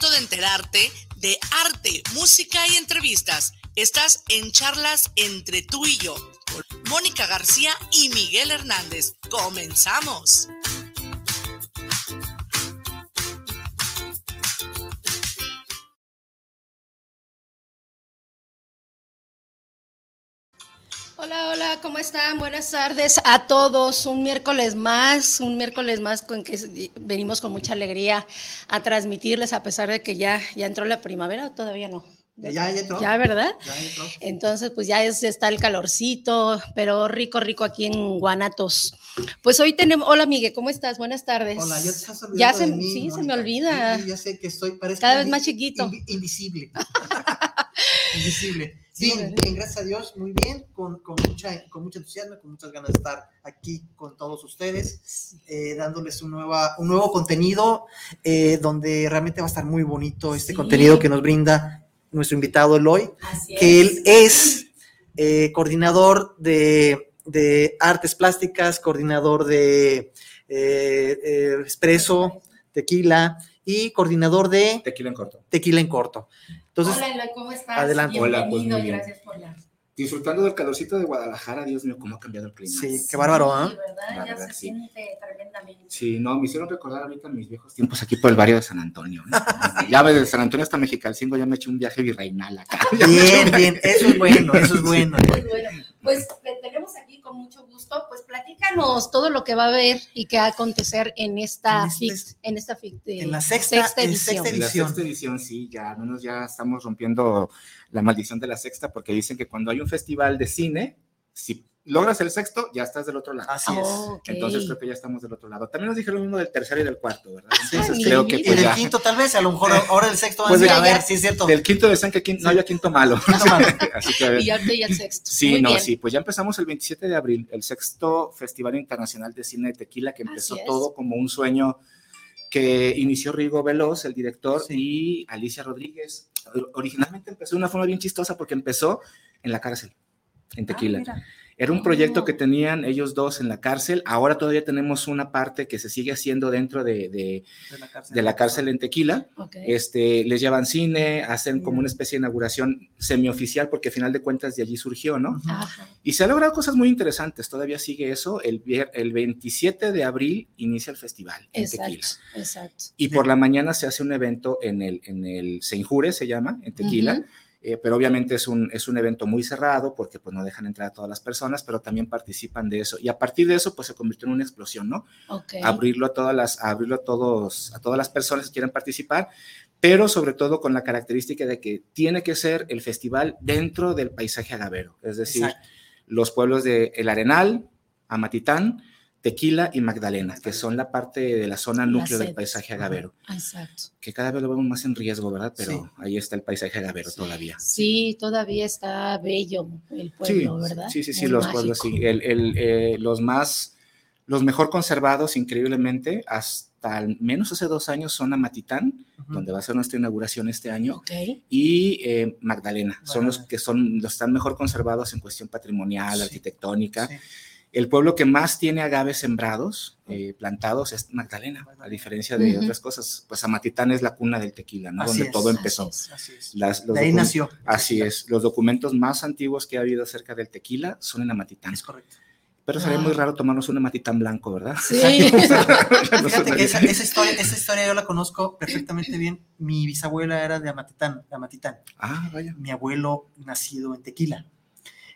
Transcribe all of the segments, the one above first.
de enterarte de arte, música y entrevistas. Estás en charlas entre tú y yo Mónica García y Miguel Hernández. Comenzamos. Hola, hola, ¿cómo están? Buenas tardes a todos. Un miércoles más, un miércoles más con que venimos con mucha alegría a transmitirles, a pesar de que ya, ya entró la primavera, ¿o todavía no. Ya, ya entró. Ya, ¿verdad? Ya entró. Entonces, pues ya está el calorcito, pero rico, rico aquí en Guanatos. Pues hoy tenemos, hola Miguel, ¿cómo estás? Buenas tardes. Hola, ya te Ya se, sí, se me olvida. ya sé que estoy, parece cada vez más chiquito. invisible. invisible. Bien, bien, gracias a Dios, muy bien, con, con, mucha, con mucho entusiasmo, con muchas ganas de estar aquí con todos ustedes, eh, dándoles un, nueva, un nuevo contenido, eh, donde realmente va a estar muy bonito este contenido que nos brinda nuestro invitado Eloy, que él es. eh, coordinador de, artes plásticas, coordinador de Expreso, Tequila y coordinador de... Tequila en corto. Tequila en corto. Entonces, Hola Eloy, ¿cómo estás? Adelante. Hola, pues gracias por la disfrutando del calorcito de Guadalajara, Dios mío, cómo ha cambiado el clima. Sí, qué bárbaro, ¿ah? ¿eh? ya se siente tremendamente. Sí, no, me hicieron recordar ahorita mis viejos tiempos aquí por el barrio de San Antonio. ¿eh? ya de San Antonio hasta Mexicalcingo ya me eché un viaje virreinal acá. Bien, bien, eso es bueno, eso es bueno. Pues tenemos aquí con mucho gusto, pues platícanos todo lo que va a haber y qué va a acontecer en esta en, este en esta en la sexta, edición. En la sexta edición, sí, ya, menos ya estamos rompiendo la maldición de la sexta, porque dicen que cuando hay un festival de cine, si logras el sexto, ya estás del otro lado. Así es. Entonces creo que ya estamos del otro lado. También nos dijeron lo mismo del tercero y del cuarto, ¿verdad? Entonces creo que. y pues, del quinto, tal vez, a lo mejor ahora el sexto va pues a ver, sí es cierto. Del quinto decían que no había quinto malo. Así que, y ya el sexto. Sí, no, sí, pues ya empezamos el 27 de abril, el sexto Festival Internacional de Cine de Tequila, que empezó todo como un sueño que inició Rigo Veloz, el director, y Alicia Rodríguez. Originalmente empezó de una forma bien chistosa porque empezó en la cárcel, en Tequila. Ah, era un proyecto que oh. tenían ellos dos en la cárcel. Ahora todavía tenemos una parte que se sigue haciendo dentro de, de, la, cárcel, en Tequila. Este, les llevan cine, hacen como una especie de inauguración semioficial, porque al final de cuentas de allí surgió, ¿no? Y se han logrado cosas muy interesantes. Todavía sigue eso. El, el 27 de abril inicia el festival en Tequila. Exacto. Y por la mañana se hace un evento en el, en el Seinjure, se llama, en Tequila. Eh, pero obviamente es un, es un evento muy cerrado porque pues no dejan entrar a todas las personas, pero también participan de eso. Y a partir de eso pues se convirtió en una explosión, ¿no? Abrirlo a todas las, abrirlo a todos, a todas las personas que quieran participar, pero sobre todo con la característica de que tiene que ser el festival dentro del paisaje agavero, es decir, los pueblos de El Arenal, Amatitán, Tequila y Magdalena, que son la parte de la zona núcleo del paisaje agavero. Exacto. Que cada vez lo vemos más en riesgo, ¿verdad? Pero ahí está el paisaje agavero todavía. Sí, todavía está bello el pueblo, ¿verdad? Sí, sí, sí, los pueblos, sí. Eh, los más, los mejor conservados, increíblemente, hasta al menos hace dos años son Amatitán, donde va a ser nuestra inauguración este año, y eh, Magdalena, son los que son, los están mejor conservados en cuestión patrimonial, arquitectónica. El pueblo que más tiene agaves sembrados, eh, plantados, es Magdalena, a diferencia de otras cosas. Pues Amatitán es la cuna del tequila, ¿no? Donde todo empezó. Así es, ahí nació. Así es. Los documentos más antiguos que ha habido acerca del tequila son en Amatitán. Es correcto. Pero sería muy raro tomarnos un amatitán blanco, ¿verdad? Sí. Fíjate que esa, historia, esa historia yo la conozco perfectamente bien. Mi bisabuela era de Amatitán, de Amatitán. Ah, vaya. Mi abuelo nacido en Tequila.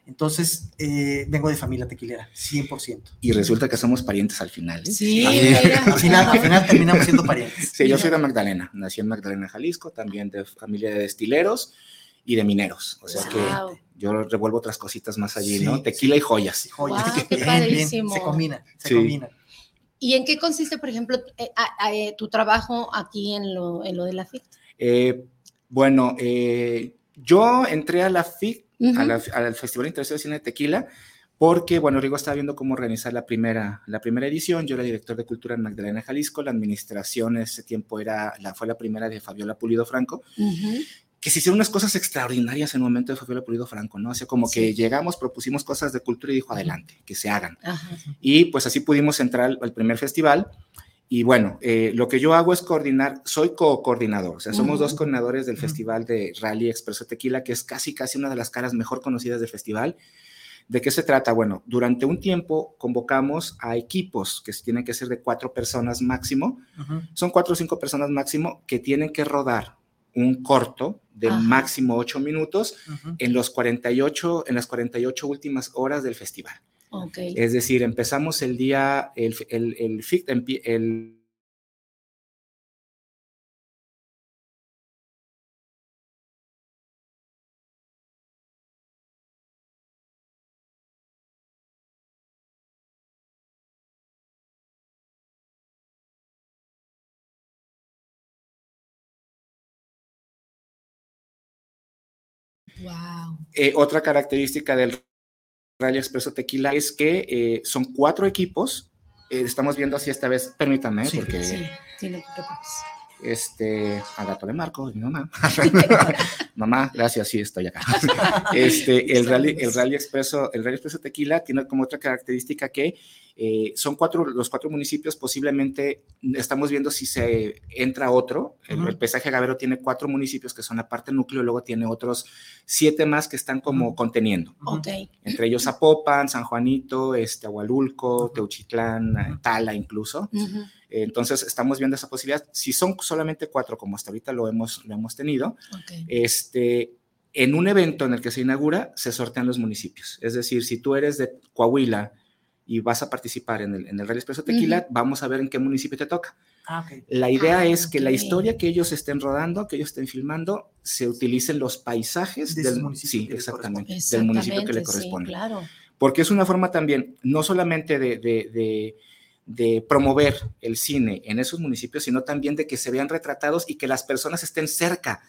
Entonces, eh, vengo de familia tequilera, 100%. Y resulta que somos parientes al final. ¿eh? Sí, al, final, al final terminamos siendo parientes. Sí, yo soy de Magdalena, nací en Magdalena, Jalisco, también de familia de destileros y de mineros. O sea que yo revuelvo otras cositas más allí, ¿no? Tequila y joyas. Y joyas. se combina, se combina. ¿Y en qué consiste, por ejemplo, eh, tu trabajo aquí en lo, en lo de la FIT? Eh, Bueno, eh, yo entré a la FIC, al Festival Internacional de Cine de Tequila, porque, bueno, Rigo estaba viendo cómo organizar la primera, la primera edición. Yo era director de cultura en Magdalena, Jalisco. La administración en ese tiempo era, la, fue la primera de Fabiola Pulido Franco. Que se hicieron unas cosas extraordinarias en el momento de Fabiola Pulido Franco, ¿no? O sea, como que llegamos, propusimos cosas de cultura y dijo, adelante, que se hagan. Y pues así pudimos entrar al, primer festival. Y bueno, eh, lo que yo hago es coordinar, soy co-coordinador, o sea, somos dos coordinadores del Festival de Rally Expreso Tequila, que es casi, casi una de las caras mejor conocidas del festival. ¿De qué se trata? Bueno, durante un tiempo convocamos a equipos que tienen que ser de cuatro personas máximo. Son cuatro o cinco personas máximo que tienen que rodar un corto de máximo ocho minutos en, los 48, en las 48 últimas horas del festival. Es decir, empezamos el día, el, el, el, el Eh, otra característica del Rally Expreso Tequila es que eh, son cuatro equipos. Eh, estamos viendo así esta vez, permítanme, porque. Sí, sí, no te este, a gato de Marco, mi mamá. mamá, gracias, sí, estoy acá. Este, el rally, el rally expreso, el rally expreso tequila tiene como otra característica que eh, son cuatro, los cuatro municipios, posiblemente estamos viendo si se entra otro. El, pesaje agavero tiene cuatro municipios que son la parte núcleo, luego tiene otros siete más que están como conteniendo. Entre ellos Zapopan, San Juanito, este, Agualulco, Teuchitlán, Tala incluso. Entonces, estamos viendo esa posibilidad. Si son solamente cuatro, como hasta ahorita lo hemos, lo hemos tenido, este, en un evento en el que se inaugura, se sortean los municipios. Es decir, si tú eres de Coahuila, y vas a participar en el, en el Rally Expreso Tequila, vamos a ver en qué municipio te toca. Ah, la idea ah, es que la historia que ellos estén rodando, que ellos estén filmando, se utilicen los paisajes del municipio. Sí, exactamente, del municipio que le corresponde. claro. Porque es una forma también, no solamente de, de, de, promover el cine en esos municipios, sino también de que se vean retratados y que las personas estén cerca.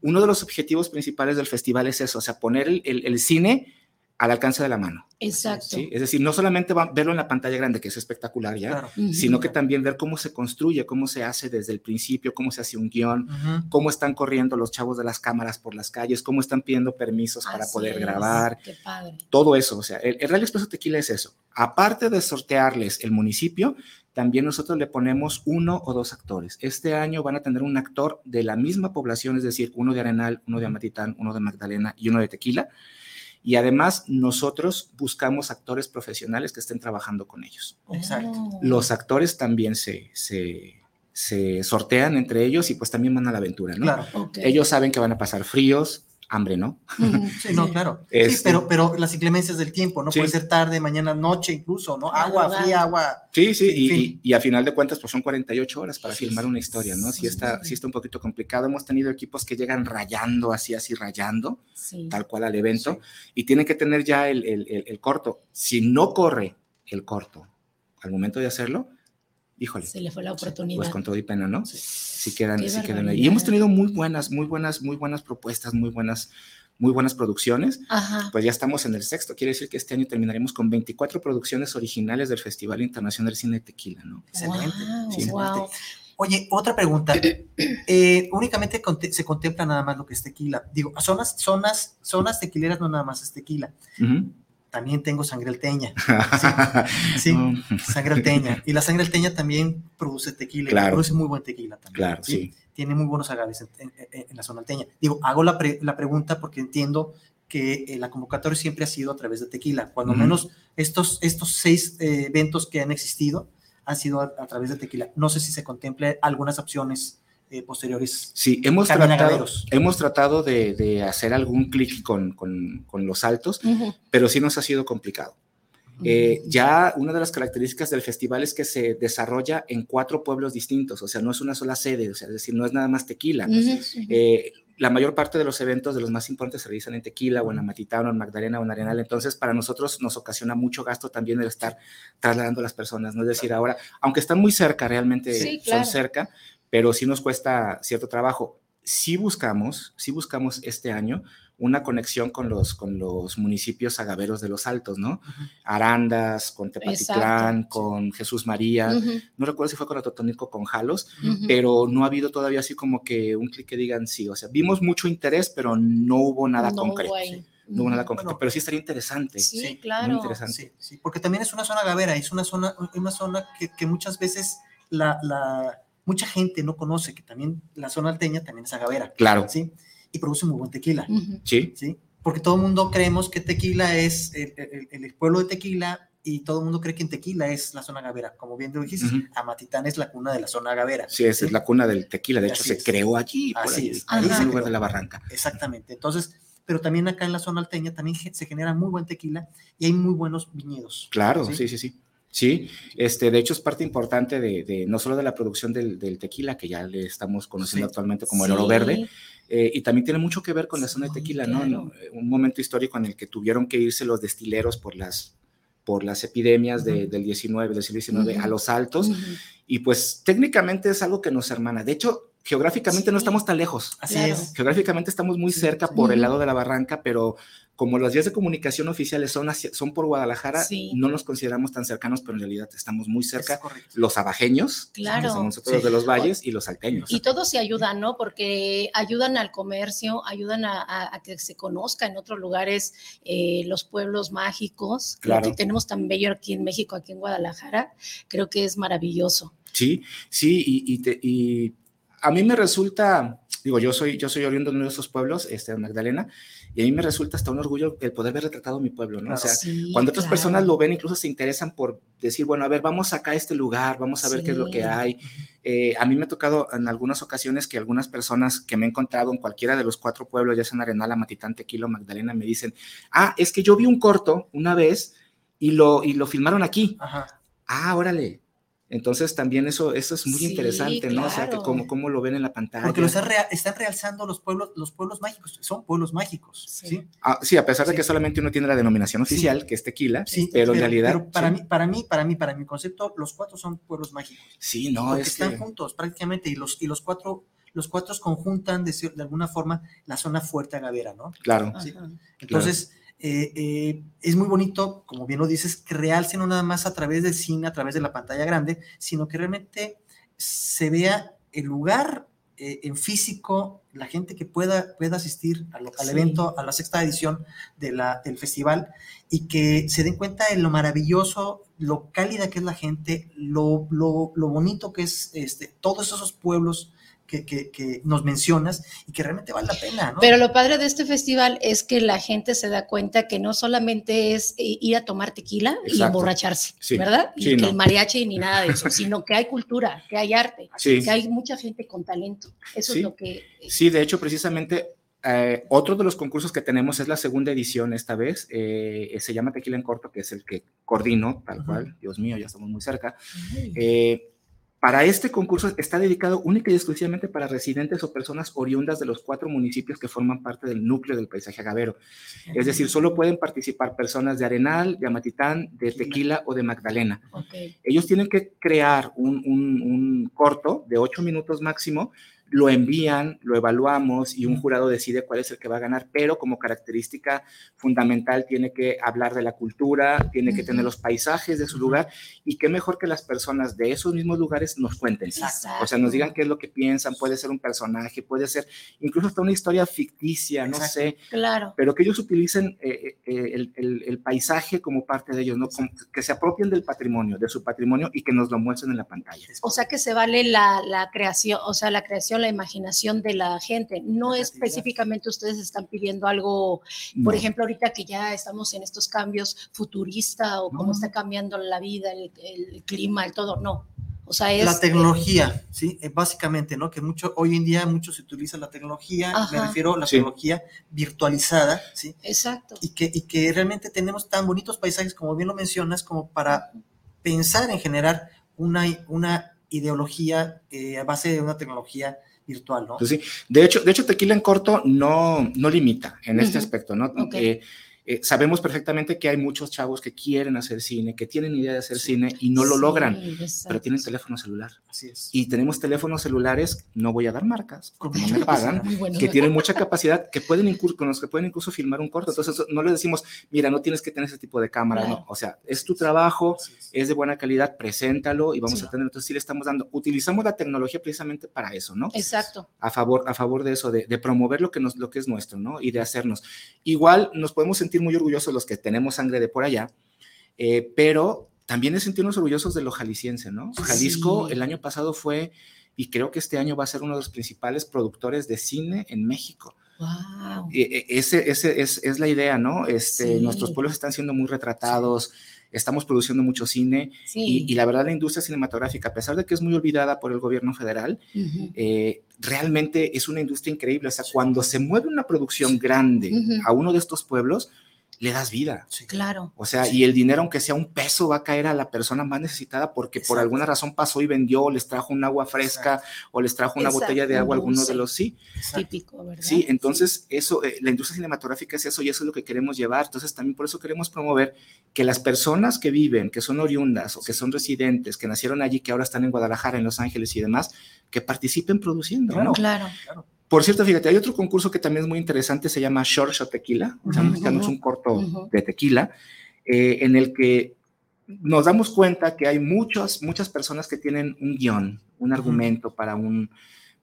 Uno de los objetivos principales del festival es eso, o sea, poner el, el, el cine al alcance de la mano. Exacto. Es decir, no solamente verlo en la pantalla grande, que es espectacular ya, sino que también ver cómo se construye, cómo se hace desde el principio, cómo se hace un guion, cómo están corriendo los chavos de las cámaras por las calles, cómo están pidiendo permisos para poder grabar. Qué padre. Todo eso, o sea, el, el Real Expreso Tequila es eso. Aparte de sortearles el municipio, también nosotros le ponemos uno o dos actores. Este año van a tener un actor de la misma población, es decir, uno de Arenal, uno de Amatitán, uno de Magdalena y uno de Tequila y además nosotros buscamos actores profesionales que estén trabajando con ellos. Exacto. Los actores también se, se, se, sortean entre ellos y pues también van a la aventura, ¿no? Claro. Ellos saben que van a pasar fríos, hambre, ¿no? Sí, no, claro. sí, este pero, pero las inclemencias del tiempo, ¿no? Puede ser tarde, mañana, noche incluso, ¿no? Agua, fría, agua. Sí, sí, y, y, a final de cuentas, pues son 48 horas para filmar una historia, ¿no? Sí está, sí está un poquito complicado. Hemos tenido equipos que llegan rayando, así, así, rayando, tal cual al evento, y tienen que tener ya el, el, el corto. Si no corre el corto al momento de hacerlo, híjole. Se le fue la oportunidad. Pues con todo y pena, ¿no? Sí, quedan, sí quedan ahí. Y hemos tenido muy buenas, muy buenas, muy buenas propuestas, muy buenas, muy buenas producciones. Ajá. Pues ya estamos en el sexto. Quiere decir que este año terminaremos con 24 producciones originales del Festival Internacional de Cine Tequila, ¿no? Excelente. sí. Oye, otra pregunta. Eh, únicamente se contempla nada más lo que es tequila. Digo, zonas, zonas, zonas tequileras no nada más es tequila también tengo sangre alteña. Sí, sangre alteña. Y la sangre alteña también produce tequila, produce muy buen tequila también. Claro, sí. Tiene muy buenos agaves en, la zona alteña. Digo, hago la, pregunta porque entiendo que eh, la convocatoria siempre ha sido a través de tequila. Cuando menos estos, estos seis eh, eventos que han existido han sido a, través de tequila. No sé si se contemple algunas opciones eh, posteriores. Sí, hemos tratado, hemos tratado de, hacer algún clic con, los altos, pero sí nos ha sido complicado. Eh, ya una de las características del festival es que se desarrolla en cuatro pueblos distintos, o sea, no es una sola sede, o sea, es decir, no es nada más tequila. Eh, la mayor parte de los eventos, de los más importantes, se realizan en Tequila o en Amatitán o en Magdalena o en Arenal. Entonces, para nosotros nos ocasiona mucho gasto también el estar trasladando a las personas. No es decir, ahora, aunque están muy cerca, realmente son cerca, pero sí nos cuesta cierto trabajo. sí buscamos, sí buscamos este año una conexión con los, con los municipios agaveros de los Altos, ¿no? Arandas, con Tepatitlán, con Jesús María, no recuerdo si fue con Atotónico, con Jalos, pero no ha habido todavía así como que un clic que digan sí, o sea, vimos mucho interés, pero no hubo nada concreto. No hubo nada concreto, pero sí estaría interesante. Sí, claro. Muy interesante. Sí, porque también es una zona agavera, es una zona, una zona que, que muchas veces la, la, mucha gente no conoce, que también la zona alteña también es agavera. Claro. ¿sí? y produce muy buen tequila. Sí. ¿sí? Porque todo el mundo creemos que tequila es el, el, pueblo de tequila y todo el mundo cree que en tequila es la zona agavera. Como bien te dijiste, Amatitán es la cuna de la zona agavera. Sí, esa es la cuna del tequila. De hecho, se creó allí, por Así es. ahí es el lugar de la barranca. Exactamente. Entonces, pero también acá en la zona alteña también se genera muy buen tequila y hay muy buenos viñedos. Claro, sí, sí, sí. sí. Este, de hecho es parte importante de, de no solo de la producción del, del, tequila, que ya le estamos conociendo actualmente como el oro verde, eh, y también tiene mucho que ver con la zona de tequila, ¿no? Un momento histórico en el que tuvieron que irse los destileros por las, por las epidemias del 19, del siglo XIX a los altos. Y pues técnicamente es algo que nos hermana. De hecho, geográficamente no estamos tan lejos. Así es. Geográficamente estamos muy cerca por el lado de la barranca, pero como las vías de comunicación oficiales son, son por Guadalajara, no nos consideramos tan cercanos, pero en realidad estamos muy cerca. Los abajeños, claro. somos nosotros de los valles, y los salteños. Y todos se ayudan, ¿no? Porque ayudan al comercio, ayudan a, que se conozca en otros lugares eh, los pueblos mágicos, claro. que tenemos tan bello aquí en México, aquí en Guadalajara. Creo que es maravilloso. Sí, sí, y, y a mí me resulta, digo, yo soy, yo soy oriundo de uno de esos pueblos, este, Magdalena, y a mí me resulta hasta un orgullo el poder ver retratado mi pueblo, ¿no? o sea, cuando otras personas lo ven, incluso se interesan por decir, bueno, a ver, vamos acá a este lugar, vamos a ver qué es lo que hay. Eh, a mí me ha tocado en algunas ocasiones que algunas personas que me he encontrado en cualquiera de los cuatro pueblos, ya sea en Arenal, Matitán, Tequila Magdalena, me dicen, ah, es que yo vi un corto una vez y lo, y lo filmaron aquí. Ajá. Ah, órale. Entonces también eso, eso es muy interesante, ¿no? O sea, que cómo, cómo, lo ven en la pantalla. Porque lo están, realzando los pueblos, los pueblos mágicos, son pueblos mágicos, ¿sí? Ah, sí, a pesar de que solamente uno tiene la denominación oficial, que es tequila, sí, pero, en realidad... Pero para, mí, para mí, para mí, para mi concepto, los cuatro son pueblos mágicos. Sí, no, Porque están juntos prácticamente y los, y los cuatro los cuatro conjuntan de, de, alguna forma la zona fuerte agavera, ¿no? Claro. Entonces, eh, eh, es muy bonito, como bien lo dices, que realce no nada más a través del cine, a través de la pantalla grande, sino que realmente se vea el lugar eh, en físico, la gente que pueda, pueda asistir al, evento, a la sexta edición de la, del festival, y que se den cuenta de lo maravilloso, lo cálida que es la gente, lo, lo, lo bonito que es este, todos esos pueblos que, nos mencionas y que realmente vale la pena. ¿no? Pero lo padre de este festival es que la gente se da cuenta que no solamente es eh, ir a tomar tequila y emborracharse, ¿verdad? y que el mariachi ni nada de eso, sino que hay cultura, que hay arte, que hay mucha gente con talento. Eso es lo que... Eh, sí, de hecho, precisamente eh, otro de los concursos que tenemos es la segunda edición esta vez, se llama Tequila en Corto, que es el que coordino, tal cual, Dios mío, ya estamos muy cerca. Para este concurso está dedicado única y exclusivamente para residentes o personas oriundas de los cuatro municipios que forman parte del núcleo del paisaje agavero. Es decir, solo pueden participar personas de Arenal, de Amatitán, de Tequila o de Magdalena. Ellos tienen que crear un, un corto de ocho minutos máximo lo envían, lo evaluamos y un jurado decide cuál es el que va a ganar, pero como característica fundamental tiene que hablar de la cultura, tiene que tener los paisajes de su lugar y qué mejor que las personas de esos mismos lugares nos cuenten. O sea, nos digan qué es lo que piensan, puede ser un personaje, puede ser incluso hasta una historia ficticia, no sé. Claro. Pero que ellos utilicen eh, eh, el, paisaje como parte de ellos, ¿no? que se apropien del patrimonio, de su patrimonio y que nos lo muestren en la pantalla. O sea, que se vale la, la creación, o sea, la creación la imaginación de la gente. No específicamente ustedes están pidiendo algo, por ejemplo, ahorita que ya estamos en estos cambios futurista o cómo está cambiando la vida, el, clima, el todo. No. O sea, es, la tecnología, sí, eh, básicamente, ¿no? Que mucho, hoy en día mucho se utiliza la tecnología, me refiero a la tecnología virtualizada, ¿sí? Exacto. Y que, y que realmente tenemos tan bonitos paisajes, como bien lo mencionas, como para pensar en generar una, una ideología eh, a base de una tecnología virtual, ¿no? Pues sí, de hecho, de hecho Tequila en corto no, no limita en este aspecto, ¿no? eh, sabemos perfectamente que hay muchos chavos que quieren hacer cine, que tienen idea de hacer cine y no lo logran, pero tienen teléfono celular. Así es. Y tenemos teléfonos celulares, no voy a dar marcas, porque no me pagan, que tienen mucha capacidad, que pueden incluso, con los que pueden incluso filmar un corto. Entonces, no les decimos, mira, no tienes que tener ese tipo de cámara, no. O sea, es tu trabajo, es de buena calidad, preséntalo y vamos a tener. Entonces, sí le estamos dando, utilizamos la tecnología precisamente para eso, ¿no? Exacto. A favor, a favor de eso, de, de promover lo que, nos, lo que es nuestro, ¿no? Y de hacernos. Igual nos podemos sentir muy orgullosos los que tenemos sangre de por allá, eh, pero también es sentirnos orgullosos de lo jalisciense, ¿no? Jalisco el año pasado fue, y creo que este año va a ser uno de los principales productores de cine en México. Wow. ese, ese es, es, la idea, ¿no? Este, Nuestros pueblos están siendo muy retratados, estamos produciendo mucho cine y, y, la verdad la industria cinematográfica, a pesar de que es muy olvidada por el gobierno federal, uh -huh. eh, realmente es una industria increíble. O sea, cuando se mueve una producción grande uh -huh. a uno de estos pueblos, le das vida. Sí, claro. O sea, sí. y el dinero, aunque sea un peso, va a caer a la persona más necesitada porque Exacto. por alguna razón pasó y vendió, o les trajo un agua fresca, Exacto. o les trajo una Exacto. botella de agua alguno de los sí. Típico, ¿verdad? Sí, entonces eso, eh, la industria cinematográfica es eso y eso es lo que queremos llevar. Entonces también por eso queremos promover que las personas que viven, que son oriundas o que son residentes, que nacieron allí, que ahora están en Guadalajara, en Los Ángeles y demás, que participen produciendo, claro, ¿no? Claro, claro. Por cierto, fíjate, hay otro concurso que también es muy interesante, se llama Short Shot Tequila, o sea, uh -huh. un corto uh -huh. de tequila, eh, en el que nos damos cuenta que hay muchos, muchas personas que tienen un guion, un argumento uh -huh. para, un,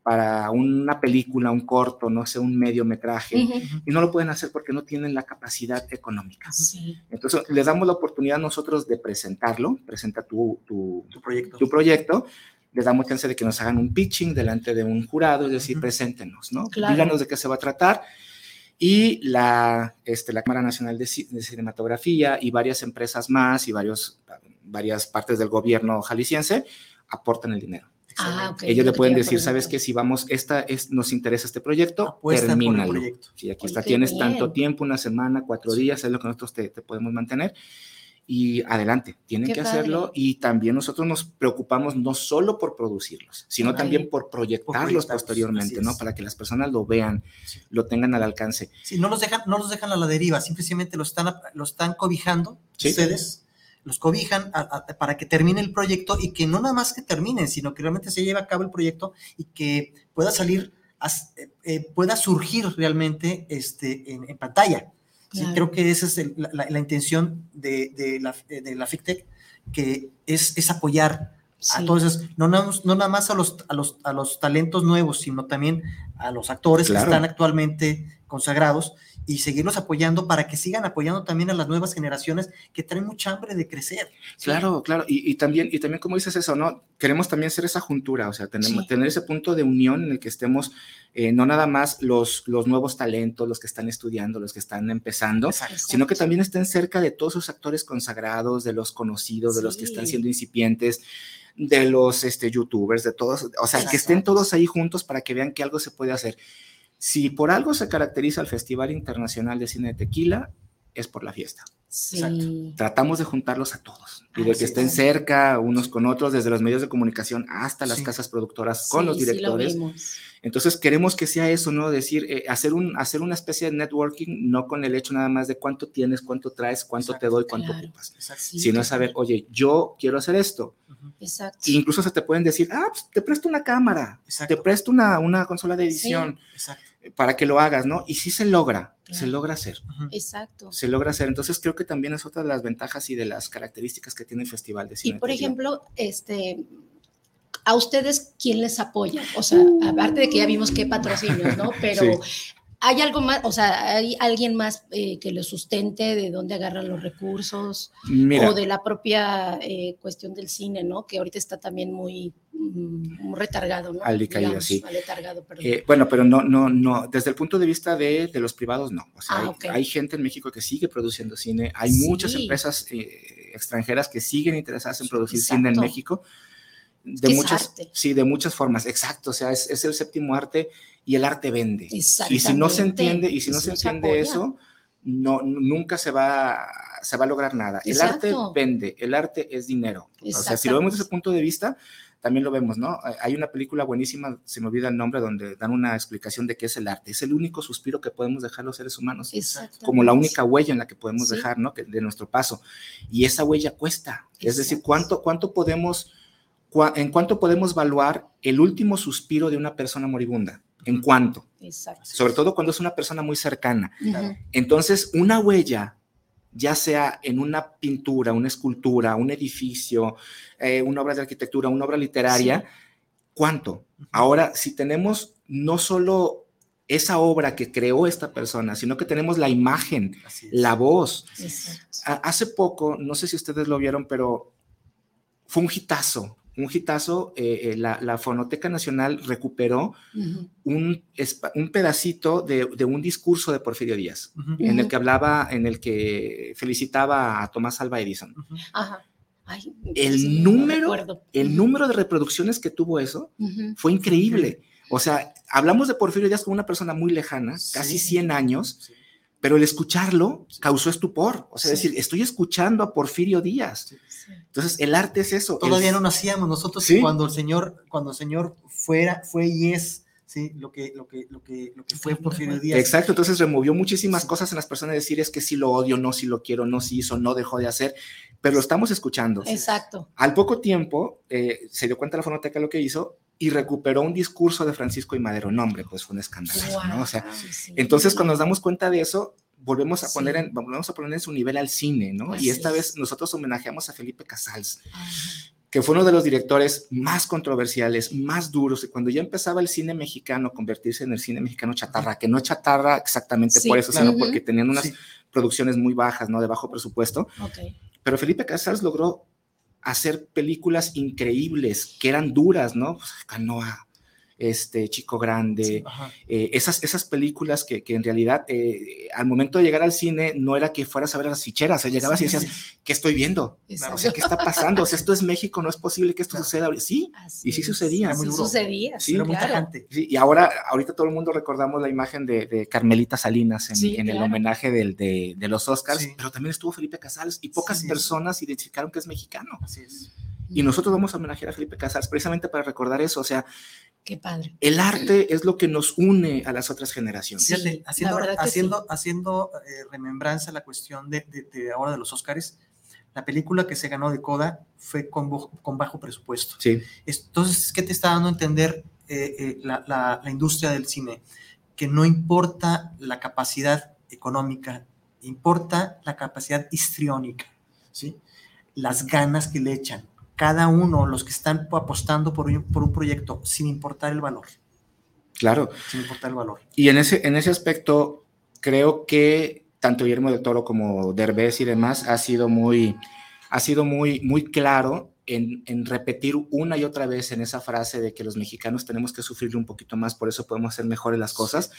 para una película, un corto, no sé, un mediometraje, y no lo pueden hacer porque no tienen la capacidad económica. Sí. Entonces, les damos la oportunidad a nosotros de presentarlo, presenta tu, tu, tu proyecto. Tu proyecto les damos chance de que nos hagan un pitching delante de un jurado, es decir, uh -huh. preséntenos, ¿no? Claro. Díganos de qué se va a tratar. Y la, este, la Cámara Nacional de, de, Cinematografía y varias empresas más y varios, varias partes del gobierno jalisciense aportan el dinero. Ah, okay. Ellos le pueden decir, ¿sabes qué? Si vamos, esta es, nos interesa este proyecto, termínalo. Proyecto. Si aquí está, tienes bien. tanto tiempo, una semana, cuatro días, es lo que nosotros te, te podemos mantener y adelante, tienen Qué que padre. hacerlo y también nosotros nos preocupamos no solo por producirlos, sino Ay. también por proyectarlos, por posteriormente, ¿no? Para que las personas lo vean, sí. lo tengan al alcance. Sí, no los dejan, no los dejan a la deriva, simplemente lo están, lo están cobijando ¿Sí? ustedes, los cobijan a, a, para que termine el proyecto y que no nada más que terminen, sino que realmente se lleve a cabo el proyecto y que pueda salir, eh, eh, pueda surgir realmente este, en, en pantalla. Claro. Sí, creo que esa es el, la, la, intención de, de, la, de la FICTEC, que es, es apoyar sí. a todos esos, no, no, no, nada más a los, a, los, a los talentos nuevos, sino también a los actores claro. que están actualmente consagrados y seguirlos apoyando para que sigan apoyando también a las nuevas generaciones que traen mucha hambre de crecer. Claro, ¿sí? claro, y, y, también, y también como dices eso, ¿no? Queremos también ser esa juntura, o sea, tenemos, sí. tener ese punto de unión en el que estemos, eh, no nada más los, los nuevos talentos, los que están estudiando, los que están empezando, Exacto. sino que también estén cerca de todos esos actores consagrados, de los conocidos, sí. de los que están siendo incipientes, de los este, youtubers, de todos, o sea, Exacto. que estén todos ahí juntos para que vean que algo se puede hacer. Si por algo se caracteriza el Festival Internacional de Cine de Tequila, es por la fiesta. Sí. Tratamos de juntarlos a todos y de que estén cerca unos con otros, desde los medios de comunicación hasta las sí. casas productoras con sí, los directores. Lo Entonces queremos que sea eso, ¿no? Decir, eh, hacer, un, hacer una especie de networking, no con el hecho nada más de cuánto tienes, cuánto traes, cuánto Exacto, te doy, cuánto claro. ocupas, sino saber, oye, yo quiero hacer esto. Exacto. incluso se te pueden decir, ah, pues, te presto una cámara, Exacto. te presto una, una consola de edición para que lo hagas, ¿no? Y sí se logra, claro. se logra hacer. Exacto. Se logra hacer. Entonces creo que también es otra de las ventajas y de las características que tiene el Festival de Cine. Y por ejemplo, este, a ustedes, ¿quién les apoya? O sea, aparte de que ya vimos qué patrocinios, ¿no? Pero sí. ¿Hay algo más, o sea, hay alguien más eh, que lo sustente, de dónde agarran los recursos? Mira, o de la propia eh, cuestión del cine, ¿no? Que ahorita está también muy, mm, muy retargado, ¿no? Al decaído, sí. Letargado, eh, bueno, pero no, no, no, desde el punto de vista de, de los privados, no. O sea, ah, okay. hay, hay, gente en México que sigue produciendo cine, hay sí. muchas empresas eh, extranjeras que siguen interesadas en producir Exacto. cine en México. De muchas, sí, de muchas formas, exacto, o sea, es, es, el séptimo arte y el arte vende. Y si no se entiende, y si no se, se entiende apoya. eso, no, nunca se va, se va a lograr nada. El arte vende, el arte es dinero. O sea, si lo vemos desde ese punto de vista, también lo vemos, ¿no? Hay una película buenísima, se me olvida el nombre, donde dan una explicación de qué es el arte. Es el único suspiro que podemos dejar los seres humanos, como la única huella en la que podemos dejar, ¿no? de nuestro paso. Y esa huella cuesta. Es decir, ¿cuánto, cuánto podemos, en cuánto podemos evaluar el último suspiro de una persona moribunda? ¿En cuánto? Exacto. Sobre todo cuando es una persona muy cercana. Entonces, una huella ya sea en una pintura, una escultura, un edificio, eh, una obra de arquitectura, una obra literaria, ¿cuánto? Ahora, si tenemos no solo esa obra que creó esta persona, sino que tenemos la imagen, la voz. Hace poco, no sé si ustedes lo vieron, pero fue un hitazo un hitazo, eh, eh, la, Fonoteca Nacional recuperó un, un, pedacito de, un discurso de Porfirio Díaz, en el que hablaba, en el que felicitaba a Tomás Alva Edison. el, número, el número de reproducciones que tuvo eso fue increíble. O sea, hablamos de Porfirio Díaz como una persona muy lejana, casi 100 años, pero el escucharlo causó estupor. O sea, decir, estoy escuchando a Porfirio Díaz. Entonces, el arte es eso. Todavía no nacíamos nosotros cuando el Señor, cuando el Señor fuera, fue y es. Sí, lo que, lo que, lo que, lo que fue Porfirio Díaz. Exacto, entonces removió muchísimas cosas en las personas, decir es que sí lo odio, no, si lo quiero, no, si hizo, no dejó de hacer, pero lo estamos escuchando. Exacto. Al poco tiempo eh, se dio cuenta la fonoteca lo que hizo y recuperó un discurso de Francisco y Madero. Nombre, pues fue un escándalo, ¿no? O sea, entonces cuando nos damos cuenta de eso, volvemos a poner en, volvemos a poner en su nivel al cine, ¿no? y esta vez nosotros homenajeamos a Felipe Casals, que fue uno de los directores más controversiales, más duros, y cuando ya empezaba el cine mexicano a convertirse en el cine mexicano chatarra, que no chatarra exactamente por eso, sino porque tenían unas producciones muy bajas, ¿no? De bajo presupuesto. Pero Felipe Casals logró hacer películas increíbles, que eran duras, ¿no? Pues, Canoa, este, Chico Grande, eh, esas, esas películas que, que en realidad eh, al momento de llegar al cine no era que fueras a ver las ficheras, o sea, llegabas y decías, ¿qué estoy viendo? O sea, ¿qué está pasando? O sea, esto es México, no es posible que esto suceda. Sí, y sí sucedía. Sí sucedía, sí, claro. y ahora, ahorita todo el mundo recordamos la imagen de, Carmelita Salinas en, el homenaje del, de, de, los Oscars, pero también estuvo Felipe Casals y pocas personas identificaron que es mexicano. Así es. Y nosotros vamos a homenajear a Felipe Casals precisamente para recordar eso. O sea, Qué padre. El arte es lo que nos une a las otras generaciones. haciendo, haciendo, haciendo eh, remembranza la cuestión de, de, ahora de los Óscares, la película que se ganó de Coda fue con, con bajo presupuesto. Sí. Entonces, ¿qué te está dando a entender eh, eh, la, la, la industria del cine? Que no importa la capacidad económica, importa la capacidad histriónica, ¿sí? las ganas que le echan cada uno, los que están apostando por un, por un proyecto, sin importar el valor. Claro. Sin importar el valor. Y en ese, en ese aspecto, creo que tanto Guillermo del Toro como Derbez y demás ha sido muy, ha sido muy, muy claro en, en, repetir una y otra vez en esa frase de que los mexicanos tenemos que sufrir un poquito más, por eso podemos hacer mejores las cosas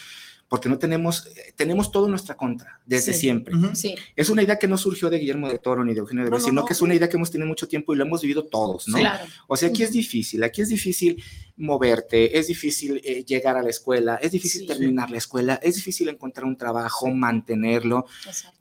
porque no tenemos, eh, tenemos todo nuestra contra desde siempre. sí. Es una idea que no surgió de Guillermo de Toro ni de Eugenio de no, sino que es una idea que hemos tenido mucho tiempo y lo hemos vivido todos, ¿no? Claro. O sea, aquí es difícil, aquí es difícil moverte, es difícil eh, llegar a la escuela, es difícil terminar la escuela, es difícil encontrar un trabajo, mantenerlo,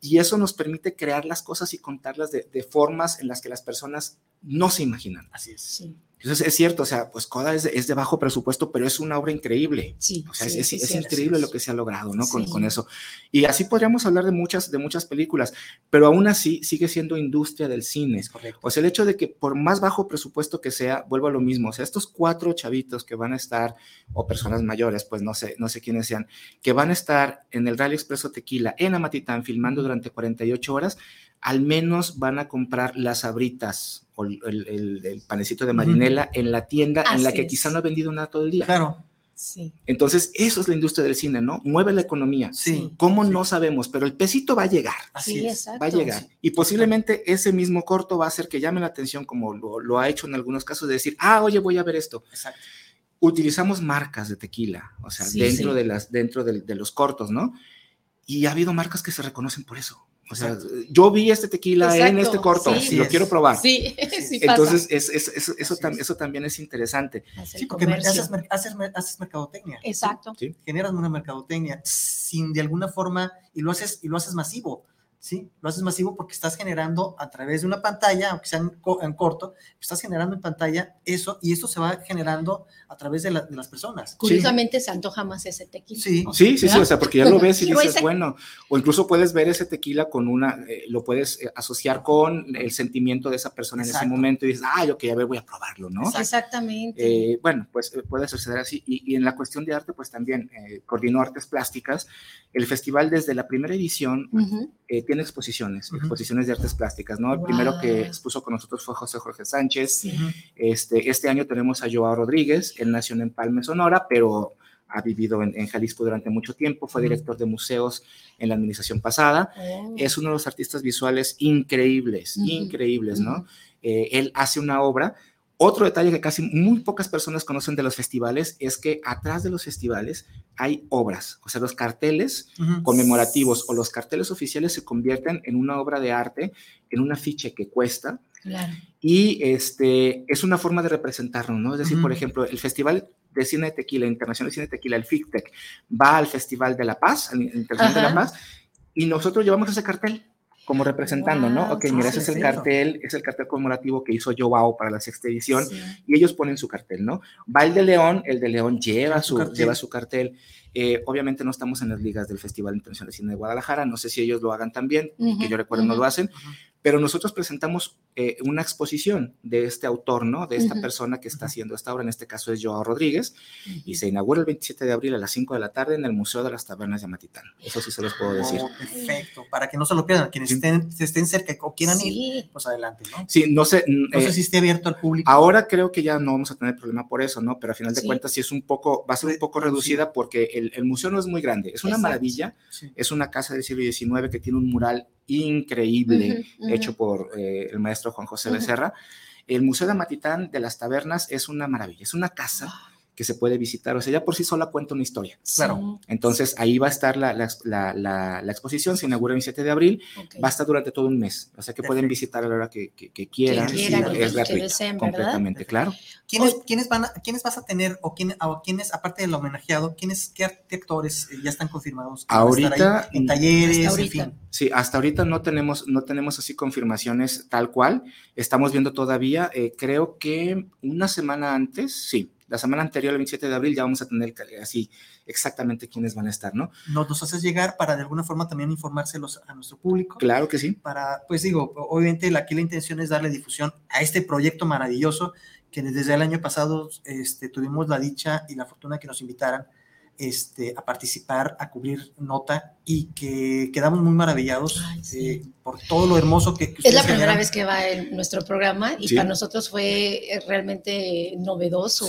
y eso nos permite crear las cosas y contarlas de, de, formas en las que las personas no se imaginan. Así es. Entonces es cierto, o sea, pues Coda es de, es de, bajo presupuesto, pero es una obra increíble. Sí, o sea, es, es, increíble lo que se ha logrado, ¿no? Con, con, eso. Y así podríamos hablar de muchas, de muchas películas, pero aún así sigue siendo industria del cine. correcto. O sea, el hecho de que por más bajo presupuesto que sea, vuelvo a lo mismo. O sea, estos cuatro chavitos que van a estar, o personas mayores, pues no sé, no sé quiénes sean, que van a estar en el Rally Expreso Tequila en Amatitán filmando durante 48 horas, al menos van a comprar las abritas o el, el, el panecito de marinela uh -huh. en la tienda Así en la que es. quizá no ha vendido nada todo el día. Claro. Sí. Entonces, eso es la industria del cine, ¿no? Mueve la economía. Sí. ¿Cómo sí. no sabemos? Pero el pesito va a llegar. Así sí, es. Exacto. Va a llegar. Y posiblemente ese mismo corto va a hacer que llame la atención, como lo, lo ha hecho en algunos casos, de decir, ah, oye, voy a ver esto. Exacto. Utilizamos marcas de tequila, o sea, sí, dentro, De, las, dentro de, de los cortos, ¿no? Y ha habido marcas que se reconocen por eso. O sea, yo vi este tequila Exacto, en este corto sí, lo es. quiero probar. Sí, sí Entonces, es, es, es, eso, tam, eso, también es interesante. Sí, porque haces, haces, haces, mercadotecnia. Exacto. Generas una mercadotecnia sin de alguna forma, y lo haces, y lo haces masivo, ¿sí? Lo haces masivo porque estás generando a través de una pantalla, aunque sea en, corto, estás generando en pantalla eso y esto se va generando a través de, las personas. Curiosamente se antoja más ese tequila. Sí, sí, sí, o sea, porque ya lo ves y dices, bueno, o incluso puedes ver ese tequila con una, eh, lo puedes eh, asociar con el sentimiento de esa persona en ese momento y dices, ah, ok, a ver, voy a probarlo, ¿no? Exactamente. Eh, bueno, pues puede suceder así. Y, en la cuestión de arte, pues también coordinó artes plásticas. El festival desde la primera edición tiene exposiciones, exposiciones de artes plásticas, ¿no? El primero que expuso con nosotros fue José Jorge Sánchez. Este, este año tenemos a Joao Rodríguez, él nació en Palme, Sonora, pero ha vivido en, Jalisco durante mucho tiempo, fue director de museos en la administración pasada, oh. es uno de los artistas visuales increíbles, increíbles, ¿no? Eh, él hace una obra otro detalle que casi muy pocas personas conocen de los festivales es que atrás de los festivales hay obras, o sea, los carteles conmemorativos o los carteles oficiales se convierten en una obra de arte, en un afiche que cuesta. Y este, es una forma de representarnos, ¿no? Es decir, por ejemplo, el Festival de Cine de Tequila, Internacional de Cine de Tequila, el FICTEC, va al Festival de la Paz, el Internacional de la Paz, y nosotros llevamos ese cartel como representando, ¿no? Ok, mira, ese es el cartel, es el cartel conmemorativo que hizo Joao para la sexta edición y ellos ponen su cartel, ¿no? Va el de León, el de León lleva su, lleva su cartel. Eh, obviamente no estamos en las ligas del Festival Internacional de Cine de Guadalajara, no sé si ellos lo hagan también, que yo recuerdo no lo hacen, pero nosotros presentamos eh, una exposición de este autor, ¿no? De esta persona que está haciendo esta obra, en este caso es Joao Rodríguez, y se inaugura el 27 de abril a las 5 de la tarde en el Museo de las Tabernas de Amatitán. Eso sí se los puedo decir. Oh, perfecto, para que no se lo pierdan, quienes estén, estén cerca o quieran ir, pues adelante, ¿no? Sí, no sé. No sé eh, si esté abierto al público. Ahora creo que ya no vamos a tener problema por eso, ¿no? Pero a final de cuentas sí es un poco, va a ser un poco reducida porque el, el, museo no es muy grande, es una maravilla, es una casa del siglo XIX que tiene un mural increíble hecho por eh, el maestro Juan José Becerra. El Museo de Matitán de las Tabernas es una maravilla, es una casa ah que se puede visitar. O sea, ya por sí sola cuenta una historia. Claro. Entonces, ahí va a estar la, la, la, la, exposición, se inaugura el 27 de abril, va a estar durante todo un mes. O sea, que pueden visitar a la hora que, que, quieran. es gratuito, completamente, claro. ¿Quiénes, ¿quiénes, van a, ¿Quiénes vas a tener o, quién, o quiénes, aparte del homenajeado, quiénes, qué arquitectores ya están confirmados? Ahorita. En talleres, en fin. Sí, hasta ahorita no tenemos, no tenemos así confirmaciones tal cual. Estamos viendo todavía, eh, creo que una semana antes, sí, la semana anterior, el 27 de abril, ya vamos a tener así exactamente quiénes van a estar, ¿no? Nos, haces llegar para de alguna forma también informárselos a nuestro público. Claro que sí. Para, pues digo, obviamente aquí la intención es darle difusión a este proyecto maravilloso que desde el año pasado este, tuvimos la dicha y la fortuna que nos invitaran este, a participar, a cubrir nota y que quedamos muy maravillados eh, por todo lo hermoso que, Es la primera vez que va en nuestro programa y para nosotros fue eh, realmente novedoso,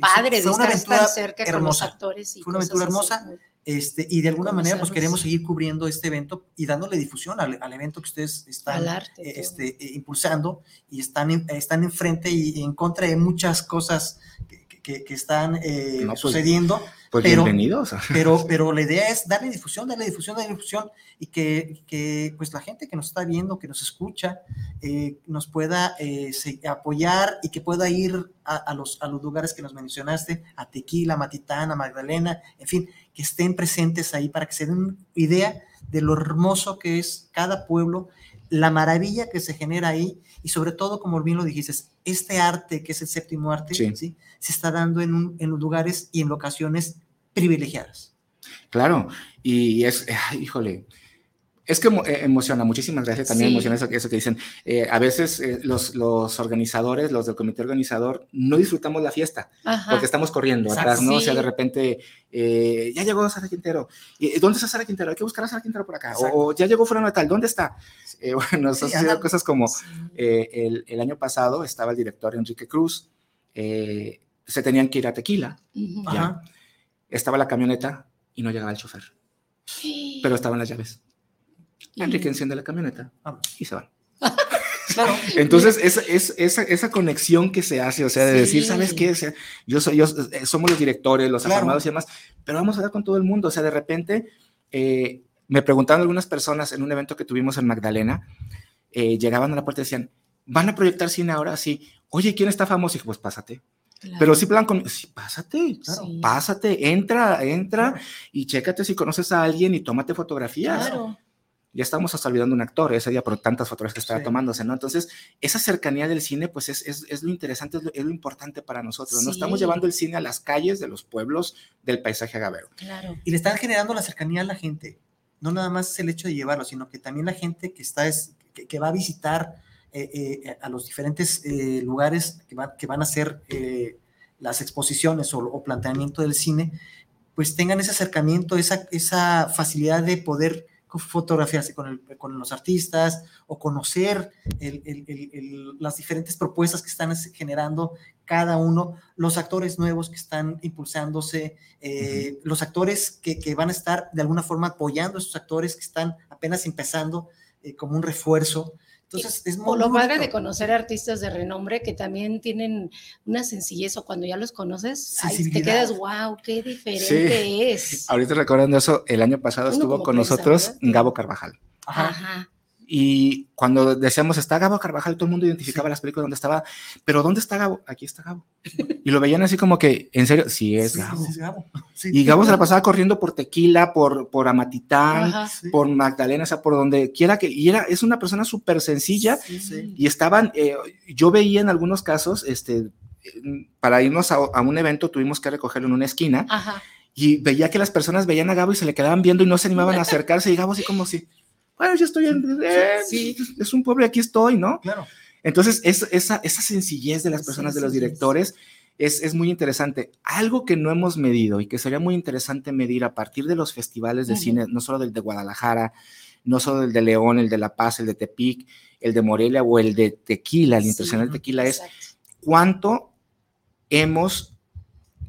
padre de estar tan cerca con los actores. Y fue una aventura hermosa. Este, y de alguna manera, pues queremos seguir cubriendo este evento y dándole difusión al, evento que ustedes están eh, este, impulsando y están, están enfrente y en contra de muchas cosas que, que, están pues, sucediendo. Pues pero, bienvenidos. Pero, pero la idea es darle difusión, darle difusión, darle difusión y que, que pues la gente que nos está viendo, que nos escucha, eh, nos pueda eh, apoyar y que pueda ir a, los, a los lugares que nos mencionaste, a Tequila, Matitana, Magdalena, en fin, que estén presentes ahí para que se den idea de lo hermoso que es cada pueblo, la maravilla que se genera ahí y sobre todo, como bien lo dijiste, este arte que es el séptimo arte, ¿sí? se está dando en, en lugares y en locaciones privilegiadas. Claro, y es, híjole, es que eh, emociona, muchísimas gracias, también emociona eso, eso, que dicen. Eh, a veces eh, los, los, organizadores, los del comité organizador, no disfrutamos la fiesta porque estamos corriendo atrás, ¿no? O sea, de repente, ya llegó Sara Quintero. ¿Y dónde está Sara Quintero? Hay que buscar a Sara Quintero por acá. O, ya llegó fuera de tal, ¿dónde está? bueno, nos ha cosas como el, el, año pasado estaba el director Enrique Cruz, se tenían que ir a Tequila, ¿ya? estaba la camioneta y no llegaba el chofer. Pero estaban las llaves. Enrique enciende la camioneta y se van. Claro. Entonces, es, es, esa, esa, conexión que se hace, o sea, de decir, ¿sabes qué? yo soy, yo, eh, somos los directores, los claro. y demás, pero vamos a hablar con todo el mundo. O sea, de repente, eh, me preguntaban algunas personas en un evento que tuvimos en Magdalena, eh, llegaban a la puerta y decían, ¿van a proyectar cine ahora? Sí. Oye, ¿quién está famoso? Y dije, pues pásate. Pero sí plan con, sí, pásate, pásate, entra, entra y chécate si conoces a alguien y tómate fotografías. Claro. Ya estamos hasta olvidando un actor ese día por tantas fotografías que estaba tomándose, ¿no? Entonces, esa cercanía del cine, pues es, es, es lo interesante, es lo, importante para nosotros, ¿no? Estamos llevando el cine a las calles de los pueblos del paisaje agavero. Claro. Y le están generando la cercanía a la gente. No nada más es el hecho de llevarlo, sino que también la gente que está, es, que, va a visitar eh, eh, a los diferentes eh, lugares que, que, van a ser las exposiciones o, o planteamiento del cine, pues tengan ese acercamiento, esa, esa facilidad de poder fotografiarse con, el, con los artistas o conocer el, el, las diferentes propuestas que están generando cada uno, los actores nuevos que están impulsándose, eh, los actores que, que, van a estar de alguna forma apoyando a esos actores que están apenas empezando eh, como un refuerzo. Entonces, es muy, o lo vale de conocer artistas de renombre que también tienen una sencillez o cuando ya los conoces, te quedas, wow, qué diferente es. Ahorita recordando eso, el año pasado estuvo con nosotros Gabo Carvajal. Ajá. Y cuando decíamos, está Gabo Carvajal, todo el mundo identificaba las películas donde estaba, pero ¿dónde está Gabo? Aquí está Gabo. Y lo veían así como que, en serio, sí es Gabo. y Gabo se la pasaba corriendo por Tequila, por, por Amatitán, por Magdalena, o sea, por donde quiera que, y era, es una persona súper sencilla, y estaban, eh, yo veía en algunos casos, este, para irnos a, a, un evento tuvimos que recogerlo en una esquina, y veía que las personas veían a Gabo y se le quedaban viendo y no se animaban a acercarse, y Gabo así como si bueno, yo estoy en, eh, sí. es un pueblo y aquí estoy, ¿no? Claro. Entonces, esa, esa sencillez de las personas, de los directores, es, es, muy interesante. Algo que no hemos medido y que sería muy interesante medir a partir de los festivales de cine, no solo del de Guadalajara, no solo el de León, el de La Paz, el de Tepic, el de Morelia o el de Tequila, el Internacional Tequila, es cuánto hemos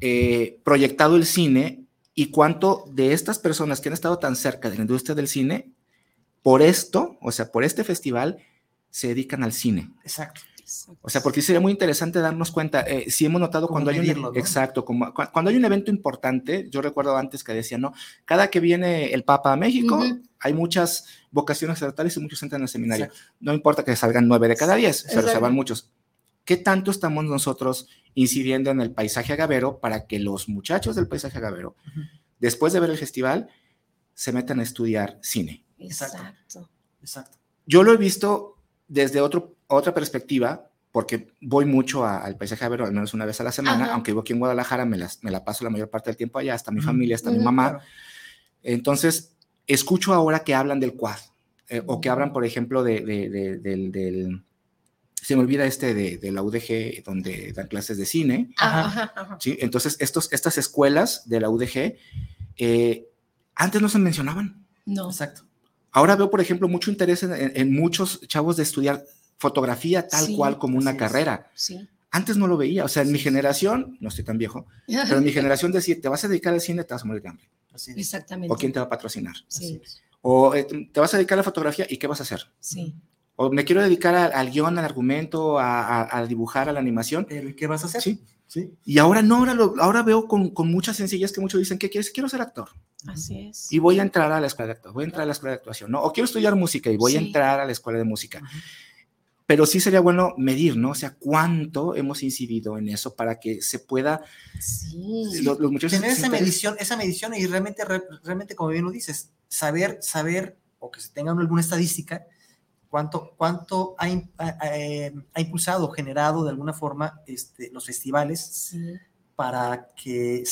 eh, proyectado el cine y cuánto de estas personas que han estado tan cerca de la industria del cine por esto, o sea, por este festival, se dedican al cine. Exacto. O sea, porque sería muy interesante darnos cuenta, eh, si hemos notado cuando hay un exacto, como, cuando hay un evento importante, yo recuerdo antes que decía, no, cada que viene el Papa a México, hay muchas vocaciones estatales y muchos entran al seminario. No importa que salgan nueve de cada diez, pero se van muchos. ¿Qué tanto estamos nosotros incidiendo en el paisaje agavero para que los muchachos del paisaje agavero, después de ver el festival, se metan a estudiar cine? Exacto. Exacto. Yo lo he visto desde otro, otra perspectiva, porque voy mucho al paisaje a ver al menos una vez a la semana, aunque vivo aquí en Guadalajara, me, me, la paso la mayor parte del tiempo allá, hasta mi familia, hasta mi mamá. Entonces, escucho ahora que hablan del quad, eh, o que hablan, por ejemplo, de, del, se me olvida este de, la UDG, donde dan clases de cine. ¿sí? Entonces, estos, estas escuelas de la UDG, eh, antes no se mencionaban. No. Exacto. Ahora veo, por ejemplo, mucho interés en, muchos chavos de estudiar fotografía tal cual como una carrera. Sí. Antes no lo veía, o sea, en mi generación, no estoy tan viejo, pero en mi generación decía, te vas a dedicar al cine, te vas a morir de hambre. Exactamente. O quién te va a patrocinar. Sí. O eh, te vas a dedicar a la fotografía y qué vas a hacer. Sí. O me quiero dedicar al guion, al argumento, a, dibujar, a la animación. Pero ¿y qué vas a hacer? Sí. Sí. Y ahora no, ahora, ahora veo con, con muchas sencillas que muchos dicen, ¿qué quieres? Quiero ser actor. Así es. Y voy a entrar a la escuela de actuación, voy a entrar a la escuela de actuación, ¿no? O quiero estudiar música y voy a entrar a la escuela de música. Pero sí sería bueno medir, ¿no? O sea, cuánto hemos incidido en eso para que se pueda... Sí. Los, muchachos Tener esa medición, esa medición y realmente, realmente, como bien lo dices, saber, saber, o que se tenga alguna estadística, cuánto, cuánto ha, ha, impulsado, generado de alguna forma este, los festivales para que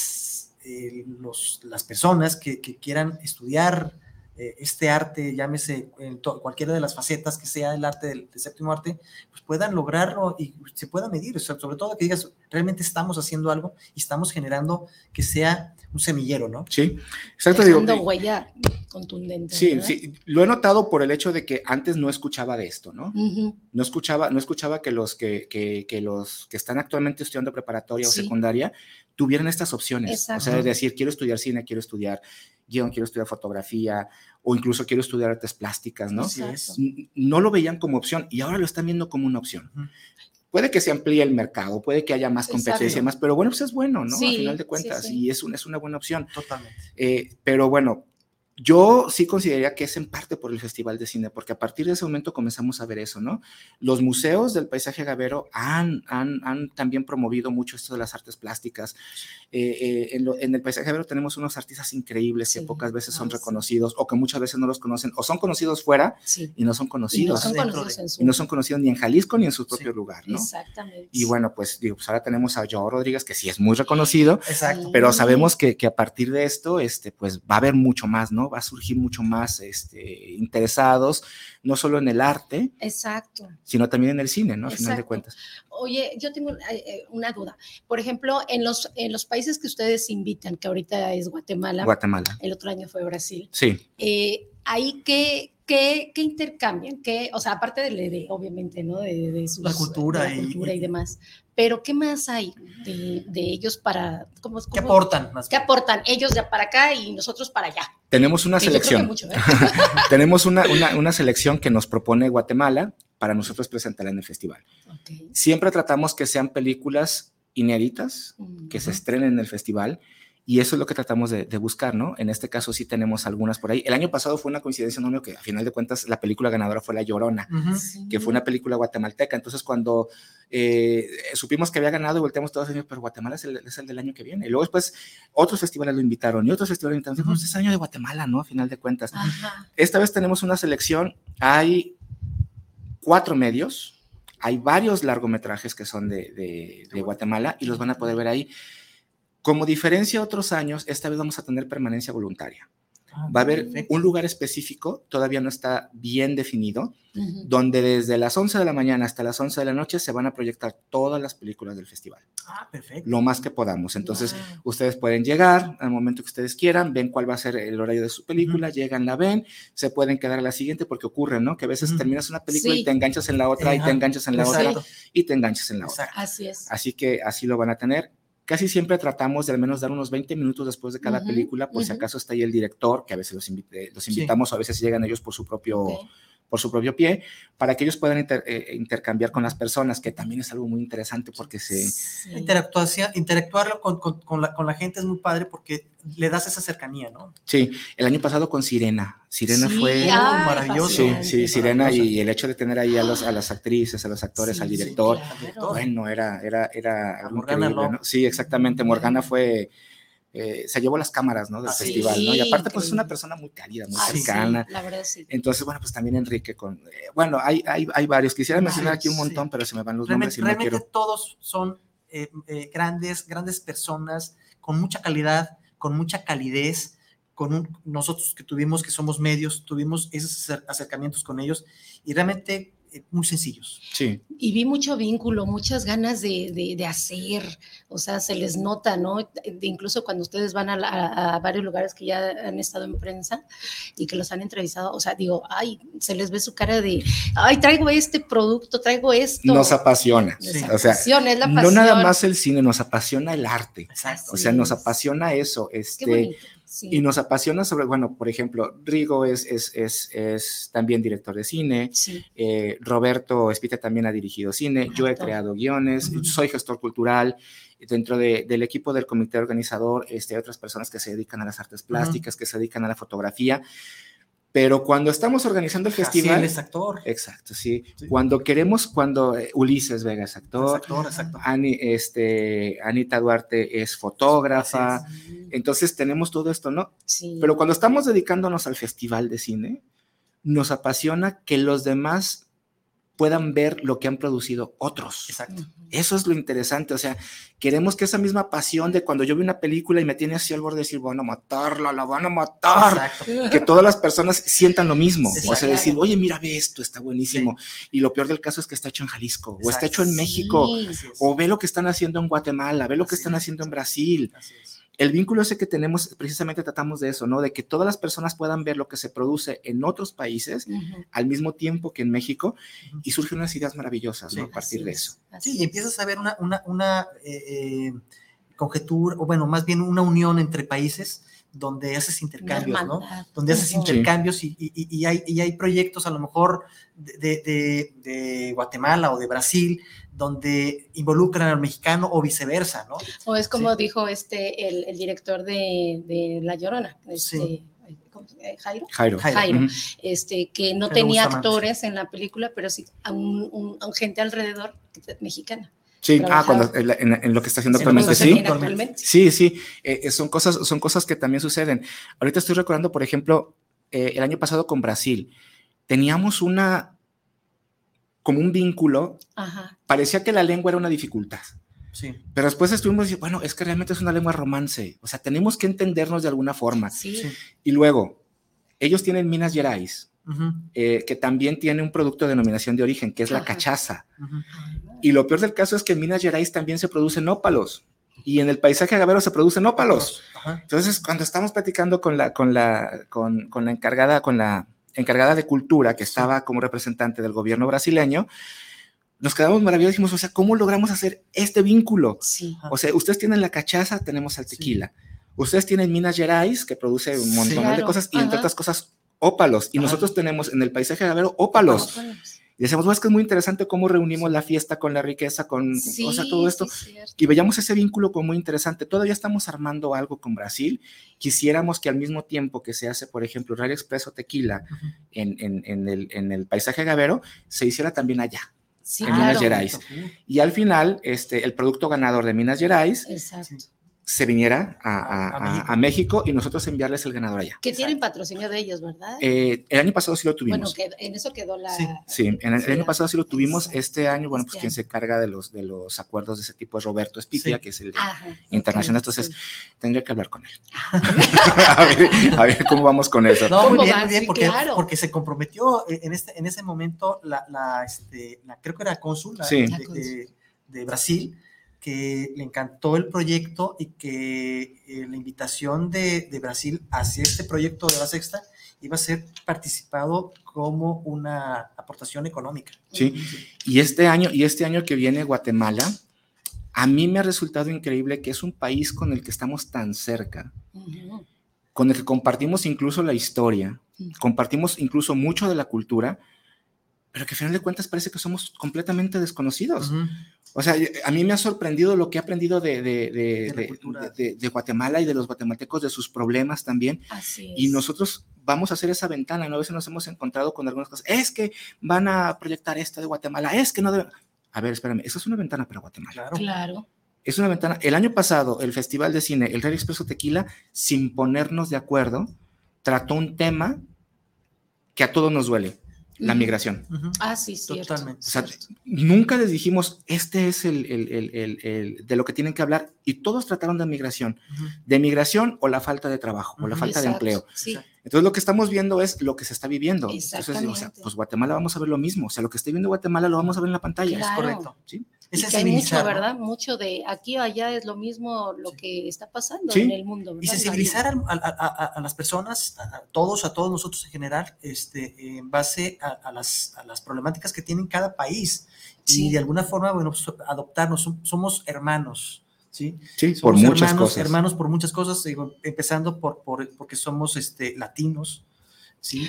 eh, los, las personas que, quieran estudiar eh, este arte, llámese en cualquiera de las facetas que sea el arte del, séptimo arte, pues puedan lograrlo y se pueda medir, sobre todo que digas, realmente estamos haciendo algo y estamos generando que sea un semillero, ¿no? Sí, exacto. Dejando huella contundente. Sí, sí, lo he notado por el hecho de que antes no escuchaba de esto, ¿no? No escuchaba, no escuchaba que los que, que, que, los que están actualmente estudiando preparatoria o secundaria tuvieran estas opciones. O sea, de decir, quiero estudiar cine, quiero estudiar guion, quiero estudiar fotografía o incluso quiero estudiar artes plásticas, ¿no? No lo veían como opción y ahora lo están viendo como una opción. Puede que se amplíe el mercado, puede que haya más competencia y más, pero bueno, pues es bueno, ¿no? a final de cuentas, y es, es una buena opción. Totalmente. Eh, pero bueno, Yo sí consideraría que es en parte por el Festival de Cine, porque a partir de ese momento comenzamos a ver eso, ¿no? Los museos del paisaje agavero han, han, han también promovido mucho esto de las artes plásticas. Eh, eh, en, en, el paisaje agavero tenemos unos artistas increíbles sí. que pocas veces son reconocidos o que muchas veces no los conocen, o son conocidos fuera sí. y no son conocidos. Y no son conocidos, su... y no son conocidos ni en Jalisco ni en su propio sí. lugar, ¿no? Exactamente. Y bueno, pues, digo, pues ahora tenemos a Joao Rodríguez, que sí es muy reconocido, Exacto. pero sabemos que, que a partir de esto, este, pues va a haber mucho más, ¿no? Va a surgir mucho más este, interesados, no solo en el arte, Exacto. sino también en el cine, ¿no? Al final de cuentas. Oye, yo tengo eh, una duda. Por ejemplo, en los, en los países que ustedes invitan, que ahorita es Guatemala, Guatemala. el otro año fue Brasil. Sí. Eh, ahí qué, qué, qué, intercambian, ¿Qué, o sea, aparte de, de obviamente, ¿no? De, de sus, la cultura, de la cultura y, y, demás. Pero ¿qué más hay de, de ellos para... ¿cómo, cómo, ¿Qué aportan? Más ¿Qué aportan ellos de para acá y nosotros para allá? Tenemos una selección. Mucho, ¿eh? Tenemos una, una, una, selección que nos propone Guatemala para nosotros presentar en el festival. Okay. Siempre tratamos que sean películas inéditas, uh -huh. que se estrenen en el festival, y eso es lo que tratamos de, de, buscar, ¿no? En este caso sí tenemos algunas por ahí. El año pasado fue una coincidencia, ¿no? Que a final de cuentas la película ganadora fue La Llorona, uh -huh. sí. que fue una película guatemalteca. Entonces cuando eh, supimos que había ganado volteamos todos los años, pero Guatemala es el, es el, del año que viene. Y luego después otros festivales lo invitaron y otros festivales lo invitaron. Dijimos, es año de Guatemala, ¿no? A final de cuentas. Esta vez tenemos una selección, hay cuatro medios, hay varios largometrajes que son de, de, de Guatemala y los van a poder ver ahí. Como diferencia a otros años, esta vez vamos a tener permanencia voluntaria. Va a haber un lugar específico, todavía no está bien definido, uh -huh. donde desde las 11 de la mañana hasta las 11 de la noche se van a proyectar todas las películas del festival. Ah, perfecto. Lo más que podamos. Entonces, wow. ustedes pueden llegar al momento que ustedes quieran, ven cuál va a ser el horario de su película, uh -huh. llegan, la ven, se pueden quedar a la siguiente porque ocurre, ¿no? Que a veces uh -huh. terminas una película sí. y te enganchas en la otra, Ajá. y te enganchas en la Exacto. otra, y te enganchas en la Exacto. otra. Así es. Así que así lo van a tener casi siempre tratamos de al menos dar unos 20 minutos después de cada uh -huh, película, por uh -huh. si acaso está ahí el director, que a veces los, invite, los invitamos, sí. o a veces llegan ellos por su propio, okay. Por su propio pie, para que ellos puedan inter, eh, intercambiar con las personas, que también es algo muy interesante porque se... Sí. Interactuarlo con, con, con, la, con la gente es muy padre porque le das esa cercanía, ¿no? Sí, el año pasado con Sirena. Sirena sí, fue ay, maravilloso. Sí, sí, Sirena y el hecho de tener ahí a, los, a las actrices, a los actores, sí, al director, sí, claro. bueno, era, era, era algo increíble, ¿no? Sí, exactamente. Morgana fue eh, se llevó las cámaras ¿no? del festival, ¿no? Y aparte, pues es una persona muy cálida, muy ah, cercana. Sí, la verdad, sí. Entonces, bueno, pues también Enrique con. Eh, bueno, hay, hay, hay varios. Quisiera mencionar aquí un montón, pero se me van los realmente, nombres y realmente no quiero. todos son eh, eh, grandes, grandes personas con mucha calidad, con mucha calidez. Con un, nosotros que tuvimos, que somos medios, tuvimos esos acercamientos con ellos y realmente muy sencillos. Sí. Y vi mucho vínculo, muchas ganas de, de, de hacer, o sea, se les nota, ¿no? De, incluso cuando ustedes van a, a, a, varios lugares que ya han estado en prensa y que los han entrevistado, o sea, digo, ay, se les ve su cara de, ay, traigo este producto, traigo esto. Nos apasiona. Sí. O sea, es la no nada más el cine, nos apasiona el arte. Exacto. O sea, nos apasiona eso. Este, Sí. Y nos apasiona sobre, bueno, por ejemplo, Rigo es, es, es, es también director de cine, sí. eh, Roberto Espita también ha dirigido cine, yo he creado guiones, uh -huh. soy gestor cultural, dentro de, del equipo del comité organizador este, hay otras personas que se dedican a las artes plásticas, uh -huh. que se dedican a la fotografía, pero cuando estamos organizando el festival. Es actor. Exacto, sí. sí. Cuando queremos, cuando eh, Ulises Vega es actor. Es actor, exacto. Ani, este, Anita Duarte es fotógrafa. Es. Entonces tenemos todo esto, ¿no? Sí. Pero cuando estamos dedicándonos al festival de cine, nos apasiona que los demás puedan ver lo que han producido otros. Exacto. Eso es lo interesante, o sea, queremos que esa misma pasión de cuando yo vi una película y me tiene así al borde de decir, van a matarla, la van a matar, Exacto. que todas las personas sientan lo mismo, o sea, decir, oye, mira, ve esto, está buenísimo, sí. y lo peor del caso es que está hecho en Jalisco, Exacto. o está hecho en México, sí. o ve lo que están haciendo en Guatemala, ve lo que están haciendo en Brasil. Así es el vínculo ese que tenemos, precisamente tratamos de eso, ¿no? De que todas las personas puedan ver lo que se produce en otros países uh -huh. al mismo tiempo que en México uh -huh. y surgen unas ideas maravillosas, sí, ¿no? A partir de eso. Sí, y empiezas a ver una, una, una eh, eh, conjetura, o bueno, más bien una unión entre países donde haces intercambios, ¿no? Donde haces sí. intercambios y, y, y, hay, y, hay, proyectos a lo mejor de, de, de, Guatemala o de Brasil donde involucran al mexicano o viceversa, ¿no? O es como sí. dijo este el, el director de, de, La Llorona, este, sí. eh, Jairo. Jairo. Jairo, este, que no tenía actores en la película, pero sí a un, gente alrededor mexicana. Sí, ah, cuando, en, lo que está haciendo actualmente, sí. Sí, sí, eh, son, cosas, son cosas que también suceden. Ahorita estoy recordando, por ejemplo, eh, el año pasado con Brasil, teníamos una, como un vínculo, parecía que la lengua era una dificultad. Sí. Pero después estuvimos diciendo, bueno, es que realmente es una lengua romance, o sea, tenemos que entendernos de alguna forma. Sí. Y luego, ellos tienen Minas Gerais, eh, que también tiene un producto de denominación de origen, que es la cachaza. Y lo peor del caso es que en Minas Gerais también se producen ópalos. Y en el paisaje agavero se producen ópalos. Entonces, cuando estamos platicando con la, con la, con, con la encargada, con la encargada de cultura que estaba como representante del gobierno brasileño, nos quedamos maravillados y dijimos, o sea, ¿cómo logramos hacer este vínculo? O sea, ustedes tienen la cachaza, tenemos al tequila. Ustedes tienen Minas Gerais, que produce un montón de cosas, y entre otras cosas, ópalos. Y nosotros tenemos en el paisaje agavero ópalos. Y decíamos, es que es muy interesante cómo reunimos la fiesta con la riqueza, con o sea, todo esto. y veíamos ese vínculo como muy interesante. Todavía estamos armando algo con Brasil. Quisiéramos que al mismo tiempo que se hace, por ejemplo, Real Expreso Tequila en, en, en, el, en el paisaje gavero, se hiciera también allá. en Minas Gerais. Y al final, este, el producto ganador de Minas Gerais Exacto se viniera a, México. y nosotros enviarles el ganador allá. Que tienen patrocinio de ellos, ¿verdad? Eh, el año pasado sí lo tuvimos. Bueno, en eso quedó la... Sí, en el, año pasado sí lo tuvimos. Este año, bueno, pues quien se carga de los, de los acuerdos de ese tipo es Roberto Espitia, que es el internacional. Entonces, tendría que hablar con él. a, ver, cómo vamos con eso. No, muy bien, muy bien, porque, porque se comprometió en, este, en ese momento la, la, este, la creo que era cónsul de, de Brasil, que le encantó el proyecto y que eh, la invitación de, Brasil hacia este proyecto de la sexta iba a ser participado como una aportación económica. Sí, y este año, y este año que viene Guatemala, a mí me ha resultado increíble que es un país con el que estamos tan cerca, con el que compartimos incluso la historia, compartimos incluso mucho de la cultura, pero que al final de cuentas parece que somos completamente desconocidos. O sea, a mí me ha sorprendido lo que he aprendido de, de, de, Guatemala y de los guatemaltecos, de sus problemas también. Así. Y nosotros vamos a hacer esa ventana, ¿no? A veces nos hemos encontrado con algunas cosas. Es que van a proyectar esto de Guatemala, es que no deben... A ver, espérame, esa es una ventana para Guatemala. Claro. claro. Es una ventana. El año pasado, el Festival de Cine, el Real Expreso Tequila, sin ponernos de acuerdo, trató un tema que a todos nos duele la migración. Ah, sí, sí. Totalmente. O sea, nunca les dijimos, este es el, el, el, de lo que tienen que hablar, y todos trataron de migración, de migración o la falta de trabajo, o la falta de empleo. Sí. Entonces, lo que estamos viendo es lo que se está viviendo. Entonces, o sea, pues Guatemala vamos a ver lo mismo, o sea, lo que esté viendo Guatemala lo vamos a ver en la pantalla. Es correcto. ¿Sí? Es y hay mucho, ¿verdad? Mucho de aquí o allá es lo mismo lo que está pasando en el mundo. Y sensibilizar a, las personas, a, todos, a todos nosotros en general, este, en base a, las, las problemáticas que tiene cada país. Y de alguna forma, bueno, pues, adoptarnos, somos hermanos. ¿Sí? sí por muchas hermanos, cosas. Hermanos por muchas cosas, empezando por, por, porque somos este, latinos,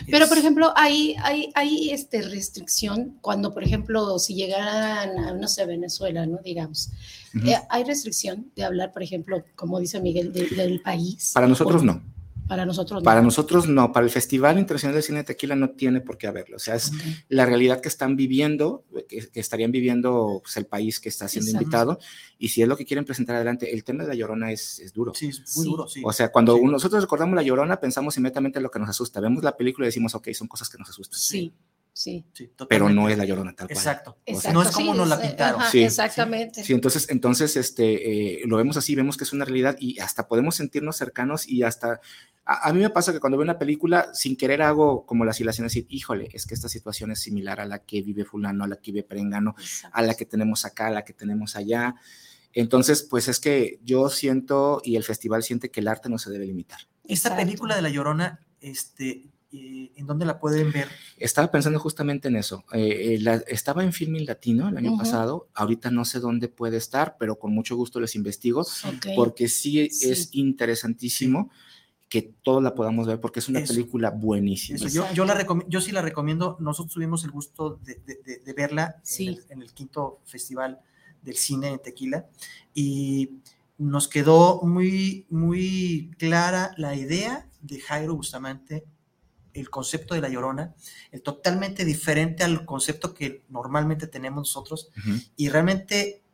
pero, por ejemplo, hay, hay, hay este, restricción cuando, por ejemplo, si llegaran a, no sé, Venezuela, ¿no? Digamos, eh, hay restricción de hablar, por ejemplo, como dice Miguel, del país. Para nosotros no. Para nosotros no. Para nosotros no. Para el Festival Internacional de Cine de Tequila no tiene por qué haberlo. O sea, es la realidad que están viviendo, que, estarían viviendo pues, el país que está siendo invitado. Y si es lo que quieren presentar adelante, el tema de la llorona es, es duro. Sí, es muy duro, sí. O sea, cuando nosotros recordamos la llorona, pensamos inmediatamente en lo que nos asusta. Vemos la película y decimos, ok, son cosas que nos asustan. Sí. Sí. pero no es la llorona tal cual. Exacto. no es como nos la pintaron. sí, exactamente. Sí, entonces, entonces este, eh, lo vemos así, vemos que es una realidad y hasta podemos sentirnos cercanos y hasta a, mí me pasa que cuando veo una película, sin querer hago como la asilación, decir, híjole, es que esta situación es similar a la que vive fulano, a la que vive Perengano, a la que tenemos acá, a la que tenemos allá. Entonces, pues es que yo siento y el festival siente que el arte no se debe limitar. Esta película de La Llorona, este, eh, ¿en dónde la pueden ver? Estaba pensando justamente en eso. Eh, eh, estaba en Filming Latino el año pasado. Ahorita no sé dónde puede estar, pero con mucho gusto les investigo, porque sí, es interesantísimo que todos la podamos ver porque es una película buenísima. Yo, yo, la yo sí la recomiendo. Nosotros tuvimos el gusto de, de, verla en, el, quinto festival del cine en Tequila y nos quedó muy, muy clara la idea de Jairo Bustamante, el concepto de la llorona, el totalmente diferente al concepto que normalmente tenemos nosotros, y realmente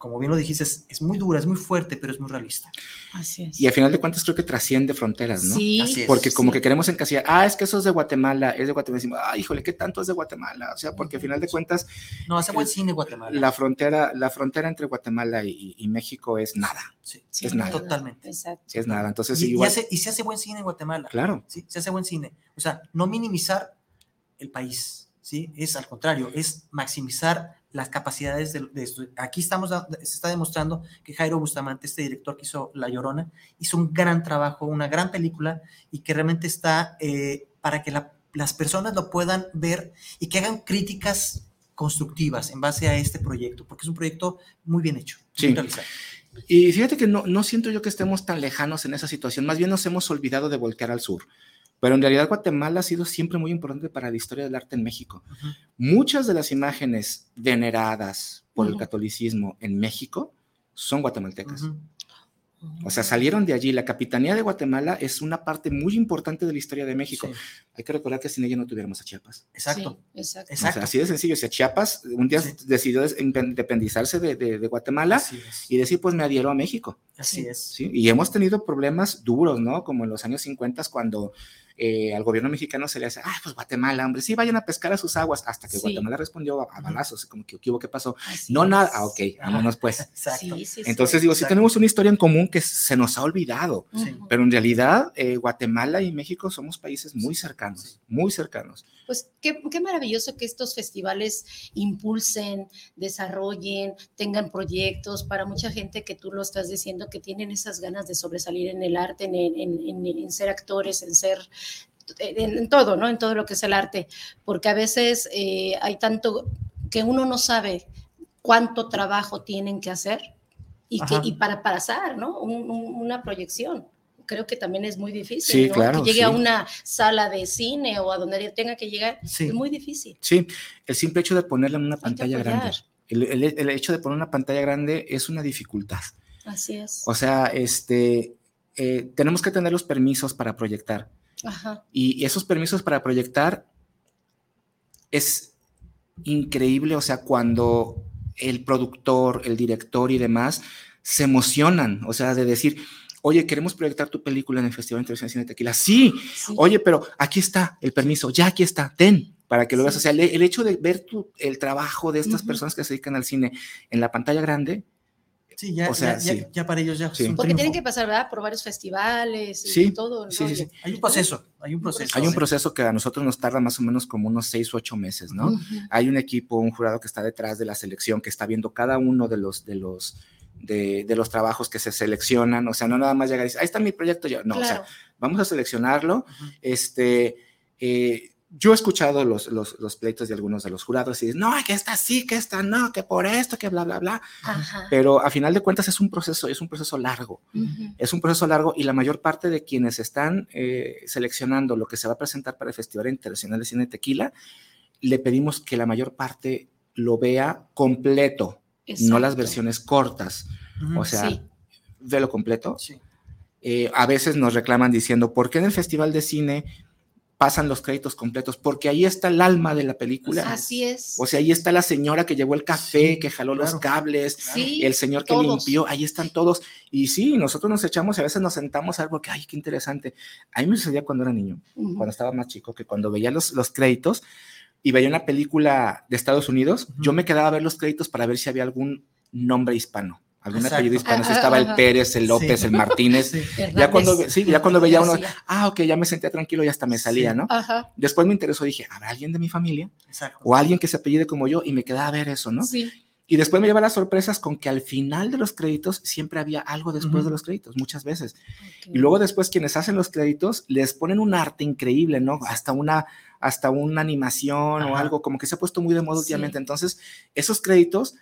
como bien lo dijiste, es, muy dura, es muy fuerte, pero es muy realista. Así es. Y al final de cuentas creo que trasciende fronteras, ¿no? Sí. Así es, porque como que queremos encasillar, ah, es que eso es de Guatemala, es de Guatemala, decimos, ah, híjole, ¿qué tanto es de Guatemala? O sea, porque al final de cuentas... No, hace buen cine Guatemala. La frontera, la frontera entre Guatemala y, México es nada. Sí, es nada. Totalmente. Exacto. Es nada, entonces y, igual... y, se hace buen cine en Guatemala. Claro. Sí, se hace buen cine. O sea, no minimizar el país, ¿sí? Es al contrario, es maximizar las capacidades de, esto. Aquí estamos, se está demostrando que Jairo Bustamante, este director que hizo La Llorona, hizo un gran trabajo, una gran película y que realmente está eh, para que las personas lo puedan ver y que hagan críticas constructivas en base a este proyecto, porque es un proyecto muy bien hecho. Sí. y fíjate que no, no siento yo que estemos tan lejanos en esa situación, más bien nos hemos olvidado de voltear al sur. Pero en realidad Guatemala ha sido siempre muy importante para la historia del arte en México. Muchas de las imágenes veneradas por el catolicismo en México son guatemaltecas. O sea, salieron de allí. La Capitanía de Guatemala es una parte muy importante de la historia de México. Hay que recordar que sin ella no tuviéramos a Chiapas. Exacto. exacto. así de sencillo. O sea, Chiapas un día decidió independizarse de, Guatemala y decir, pues me adhiero a México. Así es. Y hemos tenido problemas duros, ¿no? Como en los años 50 cuando eh, al gobierno mexicano se le hace, ah, pues Guatemala, hombre, sí, vayan a pescar a sus aguas, hasta que Guatemala respondió a, balazos, como que, ¿qué, pasó? no, nada, ah, ok, vámonos pues. Exacto. Entonces digo, sí tenemos una historia en común que se nos ha olvidado, pero en realidad eh, Guatemala y México somos países muy cercanos, muy cercanos. Pues qué, qué maravilloso que estos festivales impulsen, desarrollen, tengan proyectos para mucha gente que tú lo estás diciendo, que tienen esas ganas de sobresalir en el arte, en, en, en ser actores, en ser en, todo, ¿no? En todo lo que es el arte, porque a veces eh, hay tanto que uno no sabe cuánto trabajo tienen que hacer y, que, y para pasar, ¿no? una proyección. Creo que también es muy difícil, ¿no? que llegue a una sala de cine o a donde tenga que llegar, es muy difícil. Sí, el simple hecho de ponerla en una pantalla grande, el, hecho de poner una pantalla grande es una dificultad. Así es. O sea, este, eh, tenemos que tener los permisos para proyectar y, esos permisos para proyectar es increíble, o sea, cuando el productor, el director y demás se emocionan, o sea, de decir, oye, queremos proyectar tu película en el Festival Internacional de Cine de Tequila. Sí, oye, pero aquí está el permiso, ya aquí está, ten, para que lo veas. O sea, el, hecho de ver tu, el trabajo de estas personas que se dedican al cine en la pantalla grande Sí, ya, ya, para ellos ya. Porque tienen que pasar, ¿verdad? Por varios festivales y todo. Sí, sí, Hay un proceso, hay un proceso. Hay un proceso que a nosotros nos tarda más o menos como unos seis o ocho meses, ¿no? Hay un equipo, un jurado que está detrás de la selección, que está viendo cada uno de los, de los, de, los trabajos que se seleccionan. O sea, no nada más llegar y decir, ahí está mi proyecto. Ya. No, o sea, vamos a seleccionarlo. Este. Eh, yo he escuchado los, los, pleitos de algunos de los jurados y dicen, no, que esta sí, que esta no, que por esto, que bla, bla, bla. Pero a final de cuentas es un proceso, es un proceso largo. Es un proceso largo y la mayor parte de quienes están eh, seleccionando lo que se va a presentar para el Festival Internacional de Cine Tequila, le pedimos que la mayor parte lo vea completo, no las versiones cortas. O sea, ve lo completo. Eh, a veces nos reclaman diciendo, ¿por qué en el Festival de Cine pasan los créditos completos, porque ahí está el alma de la película. Así es. O sea, ahí está la señora que llevó el café, que jaló los cables, el señor que limpió, ahí están todos. Y sí, nosotros nos echamos y a veces nos sentamos a ver porque, ay, qué interesante. A mí me sucedía cuando era niño, cuando estaba más chico, que cuando veía los, los créditos y veía una película de Estados Unidos, yo me quedaba a ver los créditos para ver si había algún nombre hispano algún apellido hispano, si estaba el Pérez, el López, el Martínez. Ya cuando, sí, ya cuando veía uno, ah, ok, ya me sentía tranquilo y hasta me salía, ¿no? Después me interesó, dije, ¿habrá alguien de mi familia? O alguien que se apellide como yo y me quedaba a ver eso, ¿no? Sí. Y después me lleva las sorpresas con que al final de los créditos siempre había algo después de los créditos, muchas veces. Y luego después quienes hacen los créditos les ponen un arte increíble, ¿no? Hasta una, hasta una animación o algo, como que se ha puesto muy de moda últimamente. Entonces, esos créditos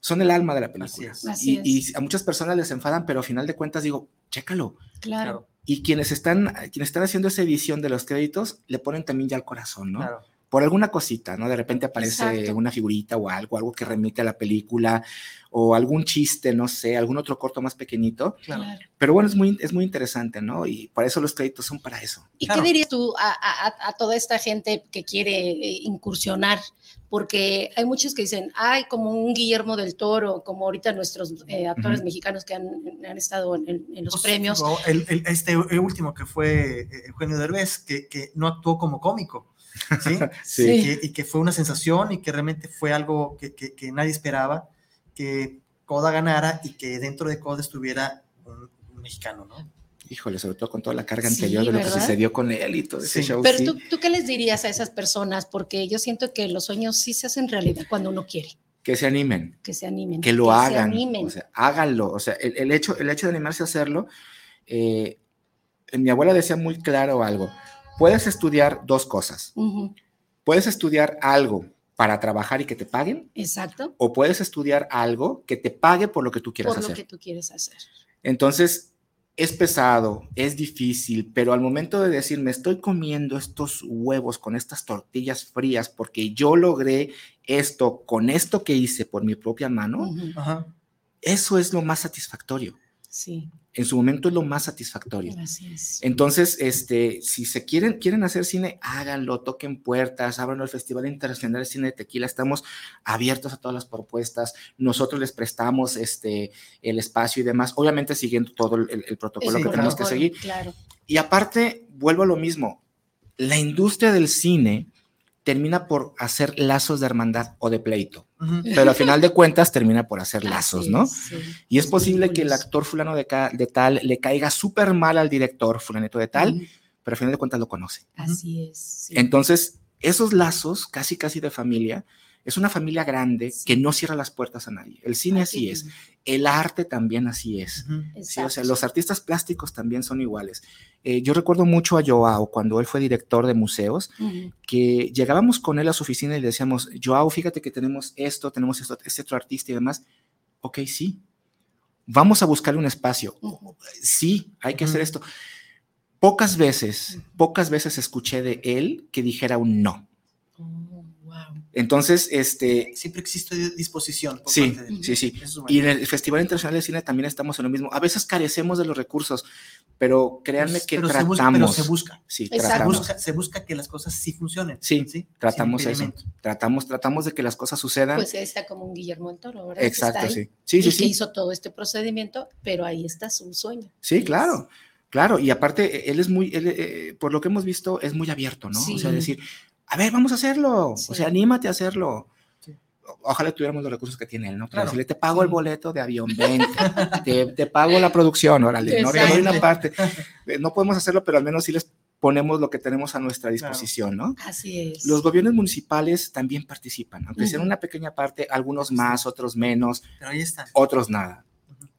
son el alma de la película. y, a muchas personas les enfadan, pero a final de cuentas digo, chécalo. Claro. Y quienes están, quienes están haciendo esa edición de los créditos le ponen también ya el corazón, ¿no? Por alguna cosita, ¿no? De repente aparece una figurita o algo, algo que remite a la película o algún chiste, no sé, algún otro corto más pequeñito. Claro. Pero bueno, es muy, es muy interesante, ¿no? Y por eso los créditos son para eso. ¿Y qué dirías tú a, toda esta gente que quiere eh, incursionar? Porque hay muchos que dicen, ay, como un Guillermo del Toro, como ahorita nuestros eh, actores mexicanos que han, estado en, los pues, premios. El, este último que fue eh, Eugenio Derbez, que, que no actuó como cómico. ¿Sí? sí. Y, que, fue una sensación y que realmente fue algo que, que nadie esperaba que Coda ganara y que dentro de Coda estuviera un, mexicano, ¿no? Híjole, sobre todo con toda la carga anterior de lo que sucedió con él y todo ese show. Pero ¿tú, tú, qué les dirías a esas personas? Porque yo siento que los sueños sí se hacen realidad cuando uno quiere. Que se animen. Que se animen. Que lo hagan. O sea, háganlo. O sea, el, hecho, el hecho de animarse a hacerlo, eh, mi abuela decía muy claro algo. Puedes estudiar dos cosas. Puedes estudiar algo para trabajar y que te paguen. Exacto. O puedes estudiar algo que te pague por lo que tú quieres hacer. Por lo que tú quieres hacer. Entonces, es pesado, es difícil, pero al momento de decir, me estoy comiendo estos huevos con estas tortillas frías porque yo logré esto con esto que hice por mi propia mano, eso es lo más satisfactorio. Sí. En su momento es lo más satisfactorio. Entonces, este, si se quieren, quieren hacer cine, háganlo, toquen puertas, abran el Festival Internacional de Cine de Tequila, estamos abiertos a todas las propuestas, nosotros les prestamos este, el espacio y demás, obviamente siguiendo todo el, protocolo que tenemos que seguir. Y aparte, vuelvo a lo mismo, la industria del cine termina por hacer lazos de hermandad o de pleito, pero al final de cuentas termina por hacer lazos, ¿no? Y es posible que el actor fulano de, de tal le caiga súper mal al director fulanito de tal, pero al final de cuentas lo conoce. Así es. Entonces, esos lazos, casi casi de familia, es una familia grande que no cierra las puertas a nadie. El cine así, es, el arte también así es. o sea, los artistas plásticos también son iguales. Eh, yo recuerdo mucho a Joao cuando él fue director de museos, que llegábamos con él a su oficina y le decíamos, Joao, fíjate que tenemos esto, tenemos esto, este otro artista y demás. Ok, sí. Vamos a buscarle un espacio. Sí, hay que hacer esto. Pocas veces, pocas veces escuché de él que dijera un no. Entonces, este... Siempre existe disposición. sí, sí, sí, Y en el Festival Internacional de Cine también estamos en lo mismo. A veces carecemos de los recursos, pero créanme que tratamos. Se busca, pero se busca. Sí, tratamos. Se busca, que las cosas sí funcionen. Sí, ¿sí? tratamos eso. Tratamos, tratamos de que las cosas sucedan. Pues está como un Guillermo del Toro, ¿verdad? Exacto, sí. Sí, sí, que hizo todo este procedimiento, pero ahí está su sueño. Sí, claro. Claro, y aparte, él es muy, eh, por lo que hemos visto, es muy abierto, ¿no? O sea, decir, a ver, vamos a hacerlo. O sea, anímate a hacerlo. Ojalá tuviéramos los recursos que tiene él, ¿no? Claro. te pago el boleto de avión, ven, te, pago la producción, órale, no, una parte. Eh, no podemos hacerlo, pero al menos sí les ponemos lo que tenemos a nuestra disposición, ¿no? Así es. Los gobiernos municipales también participan, aunque sea una pequeña parte, algunos más, otros menos. Pero ahí están. Otros nada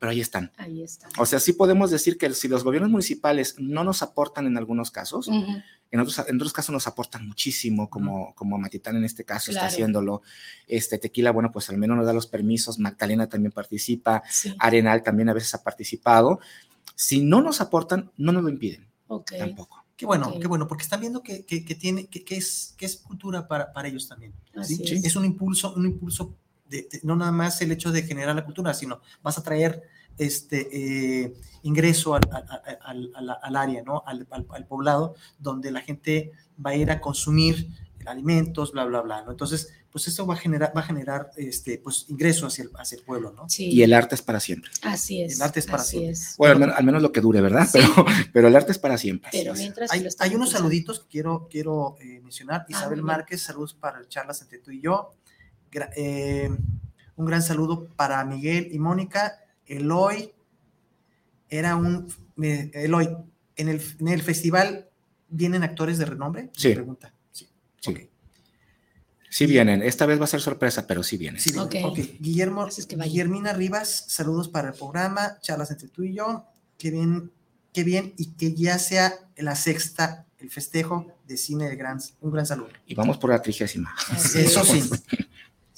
pero ahí están. Ahí están. O sea, sí podemos decir que si los gobiernos municipales no nos aportan en algunos casos, en, otros, en otros casos nos aportan muchísimo, como, como Matitán en este caso está haciéndolo. Este, Tequila, bueno, pues al menos nos da los permisos, Magdalena también participa, Arenal también a veces ha participado. Si no nos aportan, no nos lo impiden. Tampoco. Qué bueno, qué bueno, porque están viendo que, que, tiene, que, es, que es cultura para, para ellos también. ¿sí? Es. un impulso, un impulso no nada más el hecho de generar la cultura, sino vas a traer este eh, ingreso al, área, ¿no? Al, poblado, donde la gente va a ir a consumir alimentos, bla, bla, bla, ¿no? Entonces, pues eso va a generar, va a generar este, pues, ingreso hacia el, hacia el pueblo, ¿no? Sí. Y el arte es para siempre. Así es. El arte es para siempre. Bueno, al menos, lo que dure, ¿verdad? Pero, pero el arte es para siempre. Pero mientras hay, hay unos saluditos que quiero, quiero eh, mencionar. Ah, Isabel Márquez, saludos para charlas entre tú y yo. Eh, un gran saludo para Miguel y Mónica. Eloy era un. Eloy, ¿en el, en el festival vienen actores de renombre? Sí. Pregunta. Sí. Sí. vienen. Esta vez va a ser sorpresa, pero sí vienen. Sí Guillermo, Guillermina Rivas, saludos para el programa, charlas entre tú y yo. Qué bien, qué bien, y que ya sea la sexta, el festejo de cine de gran, un gran saludo. Y vamos por la trigésima. Eso sí.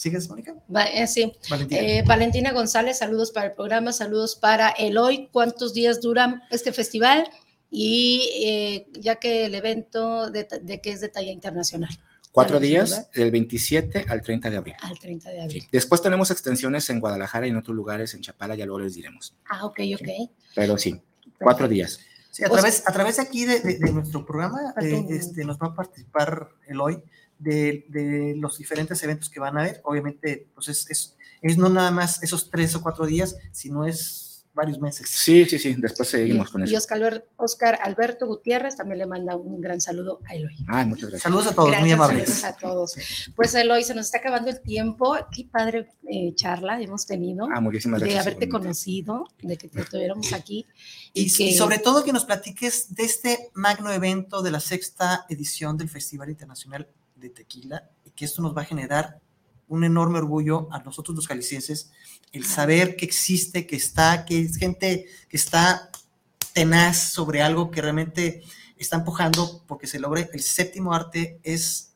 ¿Sigues, Mónica? Eh, sí. Eh, Valentina. González, saludos para el programa, saludos para Eloy. ¿Cuántos días dura este festival? Y eh, ya que el evento de, que es de talla internacional. Cuatro días, del 27 al 30 de abril. Al 30 de abril. Después tenemos extensiones en Guadalajara y en otros lugares, en Chapala, ya luego les diremos. Ah, ok, ok. Pero sí, cuatro días. Sí, a través, a través de aquí de, de, nuestro programa eh, este, nos va a participar Eloy de, de, los diferentes eventos que van a haber. Obviamente, pues es, es, es no nada más esos tres o cuatro días, sino es varios meses. Sí, sí, sí, después seguimos con eso. Y Oscar, Oscar, Alberto Gutiérrez también le manda un gran saludo a Eloy. Ah, muchas gracias. Saludos a todos, muy amables. Saludos a todos. Pues Eloy, se nos está acabando el tiempo. Qué padre eh, charla hemos tenido. Ah, muchísimas gracias. De haberte conocido, de que te tuviéramos aquí. Y, y, sobre todo que nos platiques de este magno evento de la sexta edición del Festival Internacional de Tequila y que esto nos va a generar un enorme orgullo a nosotros los jaliscienses, el saber que existe, que está, que es gente que está tenaz sobre algo que realmente está empujando porque se logre. El séptimo arte es,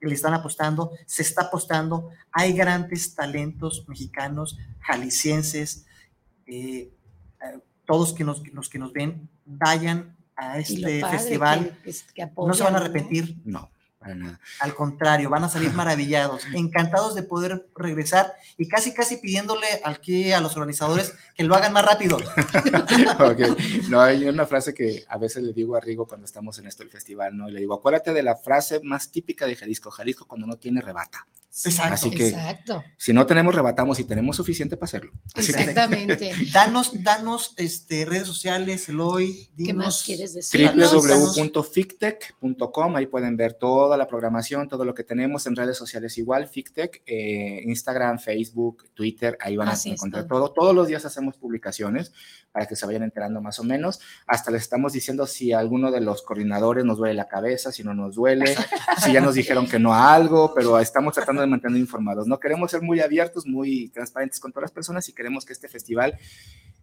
le están apostando, se está apostando, hay grandes talentos mexicanos, jaliscienses, eh, eh, todos que nos, los que nos ven, vayan a este festival, no se van a arrepentir. No para nada. Al contrario, van a salir maravillados, encantados de poder regresar y casi, casi pidiéndole aquí a los organizadores que lo hagan más rápido. okay. No, hay una frase que a veces le digo a Rigo cuando estamos en esto del festival, ¿no? Y le digo, acuérdate de la frase más típica de Jalisco, Jalisco cuando no tiene rebata. Exacto. Así que Exacto. si no tenemos, rebatamos y tenemos suficiente para hacerlo. Así Exactamente. Que, danos, danos este, redes sociales, Eloy. Dinos, ¿Qué más quieres decir? www.fictech.com, ahí pueden ver toda la programación, todo lo que tenemos en redes sociales igual, Fictech, eh, Instagram, Facebook, Twitter, ahí van Así a encontrar está. todo. Todos los días hacemos publicaciones para que se vayan enterando más o menos. Hasta les estamos diciendo si a alguno de los coordinadores nos duele la cabeza, si no nos duele, si ya nos dijeron que no a algo, pero estamos tratando de mantener informados. No queremos ser muy abiertos, muy transparentes con todas las personas y queremos que este festival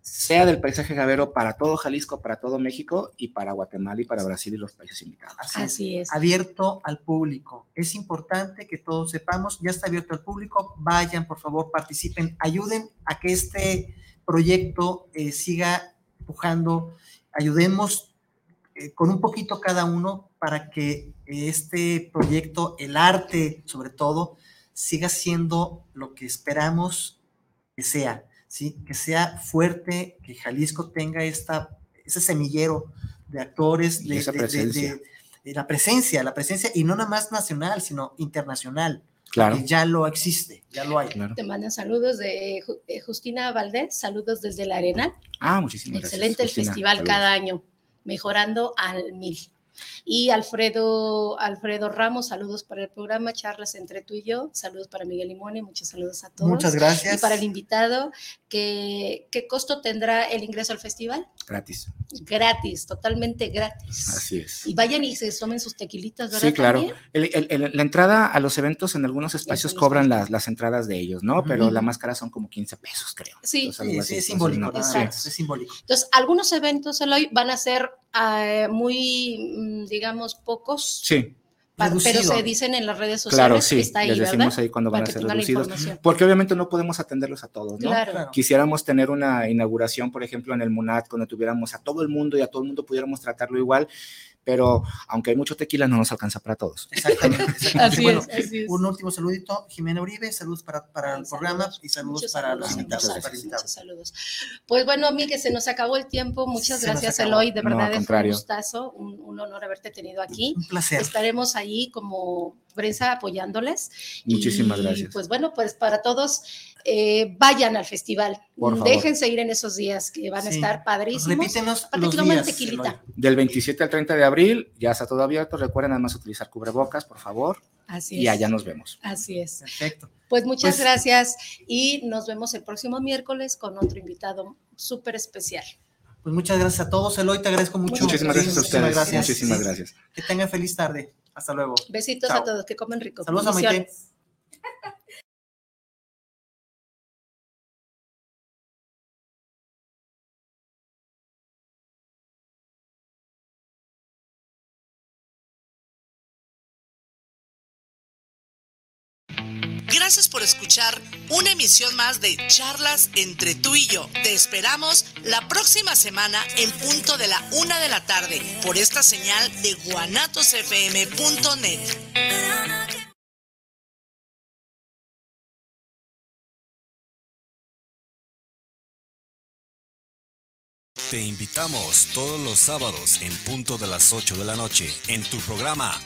sea del paisaje gavero para todo Jalisco, para todo México y para Guatemala y para Brasil y los países invitados. Así, Así es. Abierto al público. Es importante que todos sepamos, ya está abierto al público, vayan, por favor, participen, ayuden a que este proyecto eh, siga empujando, ayudemos eh, con un poquito cada uno para que este proyecto, el arte sobre todo, siga siendo lo que esperamos que sea, ¿sí? que sea fuerte, que Jalisco tenga esta, ese semillero de actores, de, esa presencia. De, de, la presencia, la presencia, y no nada más nacional, sino internacional. Claro. Que ya lo existe, ya lo hay. Claro. Te mandan saludos de Justina Valdés, saludos desde la Arena. Ah, muchísimas Excelente gracias. Excelente el festival saludos. cada año, mejorando al mil. Y Alfredo, Alfredo Ramos, saludos para el programa, charlas entre tú y yo, saludos para Miguel Limone, muchos saludos a todos. Muchas gracias. Y para el invitado, ¿qué, qué costo tendrá el ingreso al festival? Gratis. Gratis, totalmente gratis. Así es. Y vayan y se tomen sus tequilitas, ¿verdad? Sí, claro. El, el, el, la entrada a los eventos en algunos espacios cobran las, las, entradas de ellos, ¿no? Pero uh -huh. la máscara son como 15 pesos, creo. Sí, Entonces, sí, sí es simbólico. No, sí. es simbólico. Entonces, algunos eventos, Eloy, van a ser uh, muy, digamos, pocos. Sí. Pero se dicen en las redes sociales claro, sí, que está ahí, les decimos ¿verdad? ahí cuando van Para a ser reducidos, porque obviamente no podemos atenderlos a todos, ¿no? Claro. Quisiéramos tener una inauguración, por ejemplo, en el MUNAT, donde tuviéramos a todo el mundo y a todo el mundo pudiéramos tratarlo igual, pero aunque hay mucho tequila, no nos alcanza para todos. Exactamente. exactamente. Así, bueno, es, así es. Un último saludito, Jimena Uribe, saludos para, para el saludos. programa y saludos Muchos para saludos los a invitados. muchos saludos. Pues bueno, Miguel, se nos acabó el tiempo. Muchas Se gracias. Eloy. De verdad es un gustazo, un, un honor haberte tenido aquí. Un placer. Estaremos ahí como prensa apoyándoles. Muchísimas Y, gracias. Pues bueno, pues para todos, eh, vayan al festival. Por favor. Déjense ir en esos días que van a estar padrísimos. Repítenos los días. Del 27 al 30 de abril, ya está todo abierto. Recuerden además utilizar cubrebocas, por favor, Así y es. allá nos vemos. Así es. Perfecto. Pues muchas Pues- gracias y nos vemos el próximo miércoles con otro invitado súper especial. Pues muchas gracias a todos. Eloy, te agradezco mucho. Muchísimas gracias a Muchísimas ustedes. gracias. Muchísimas Sí. gracias. Que tengan feliz tarde. Hasta luego. Besitos Chao. a todos, que comen rico. Saludos a Maite. Gracias por escuchar una emisión más de Charlas entre tú y yo. Te esperamos la próxima semana en punto de la una de la tarde por esta señal de guanatosfm.net. Te invitamos todos los sábados en punto de las 8 de la noche en tu programa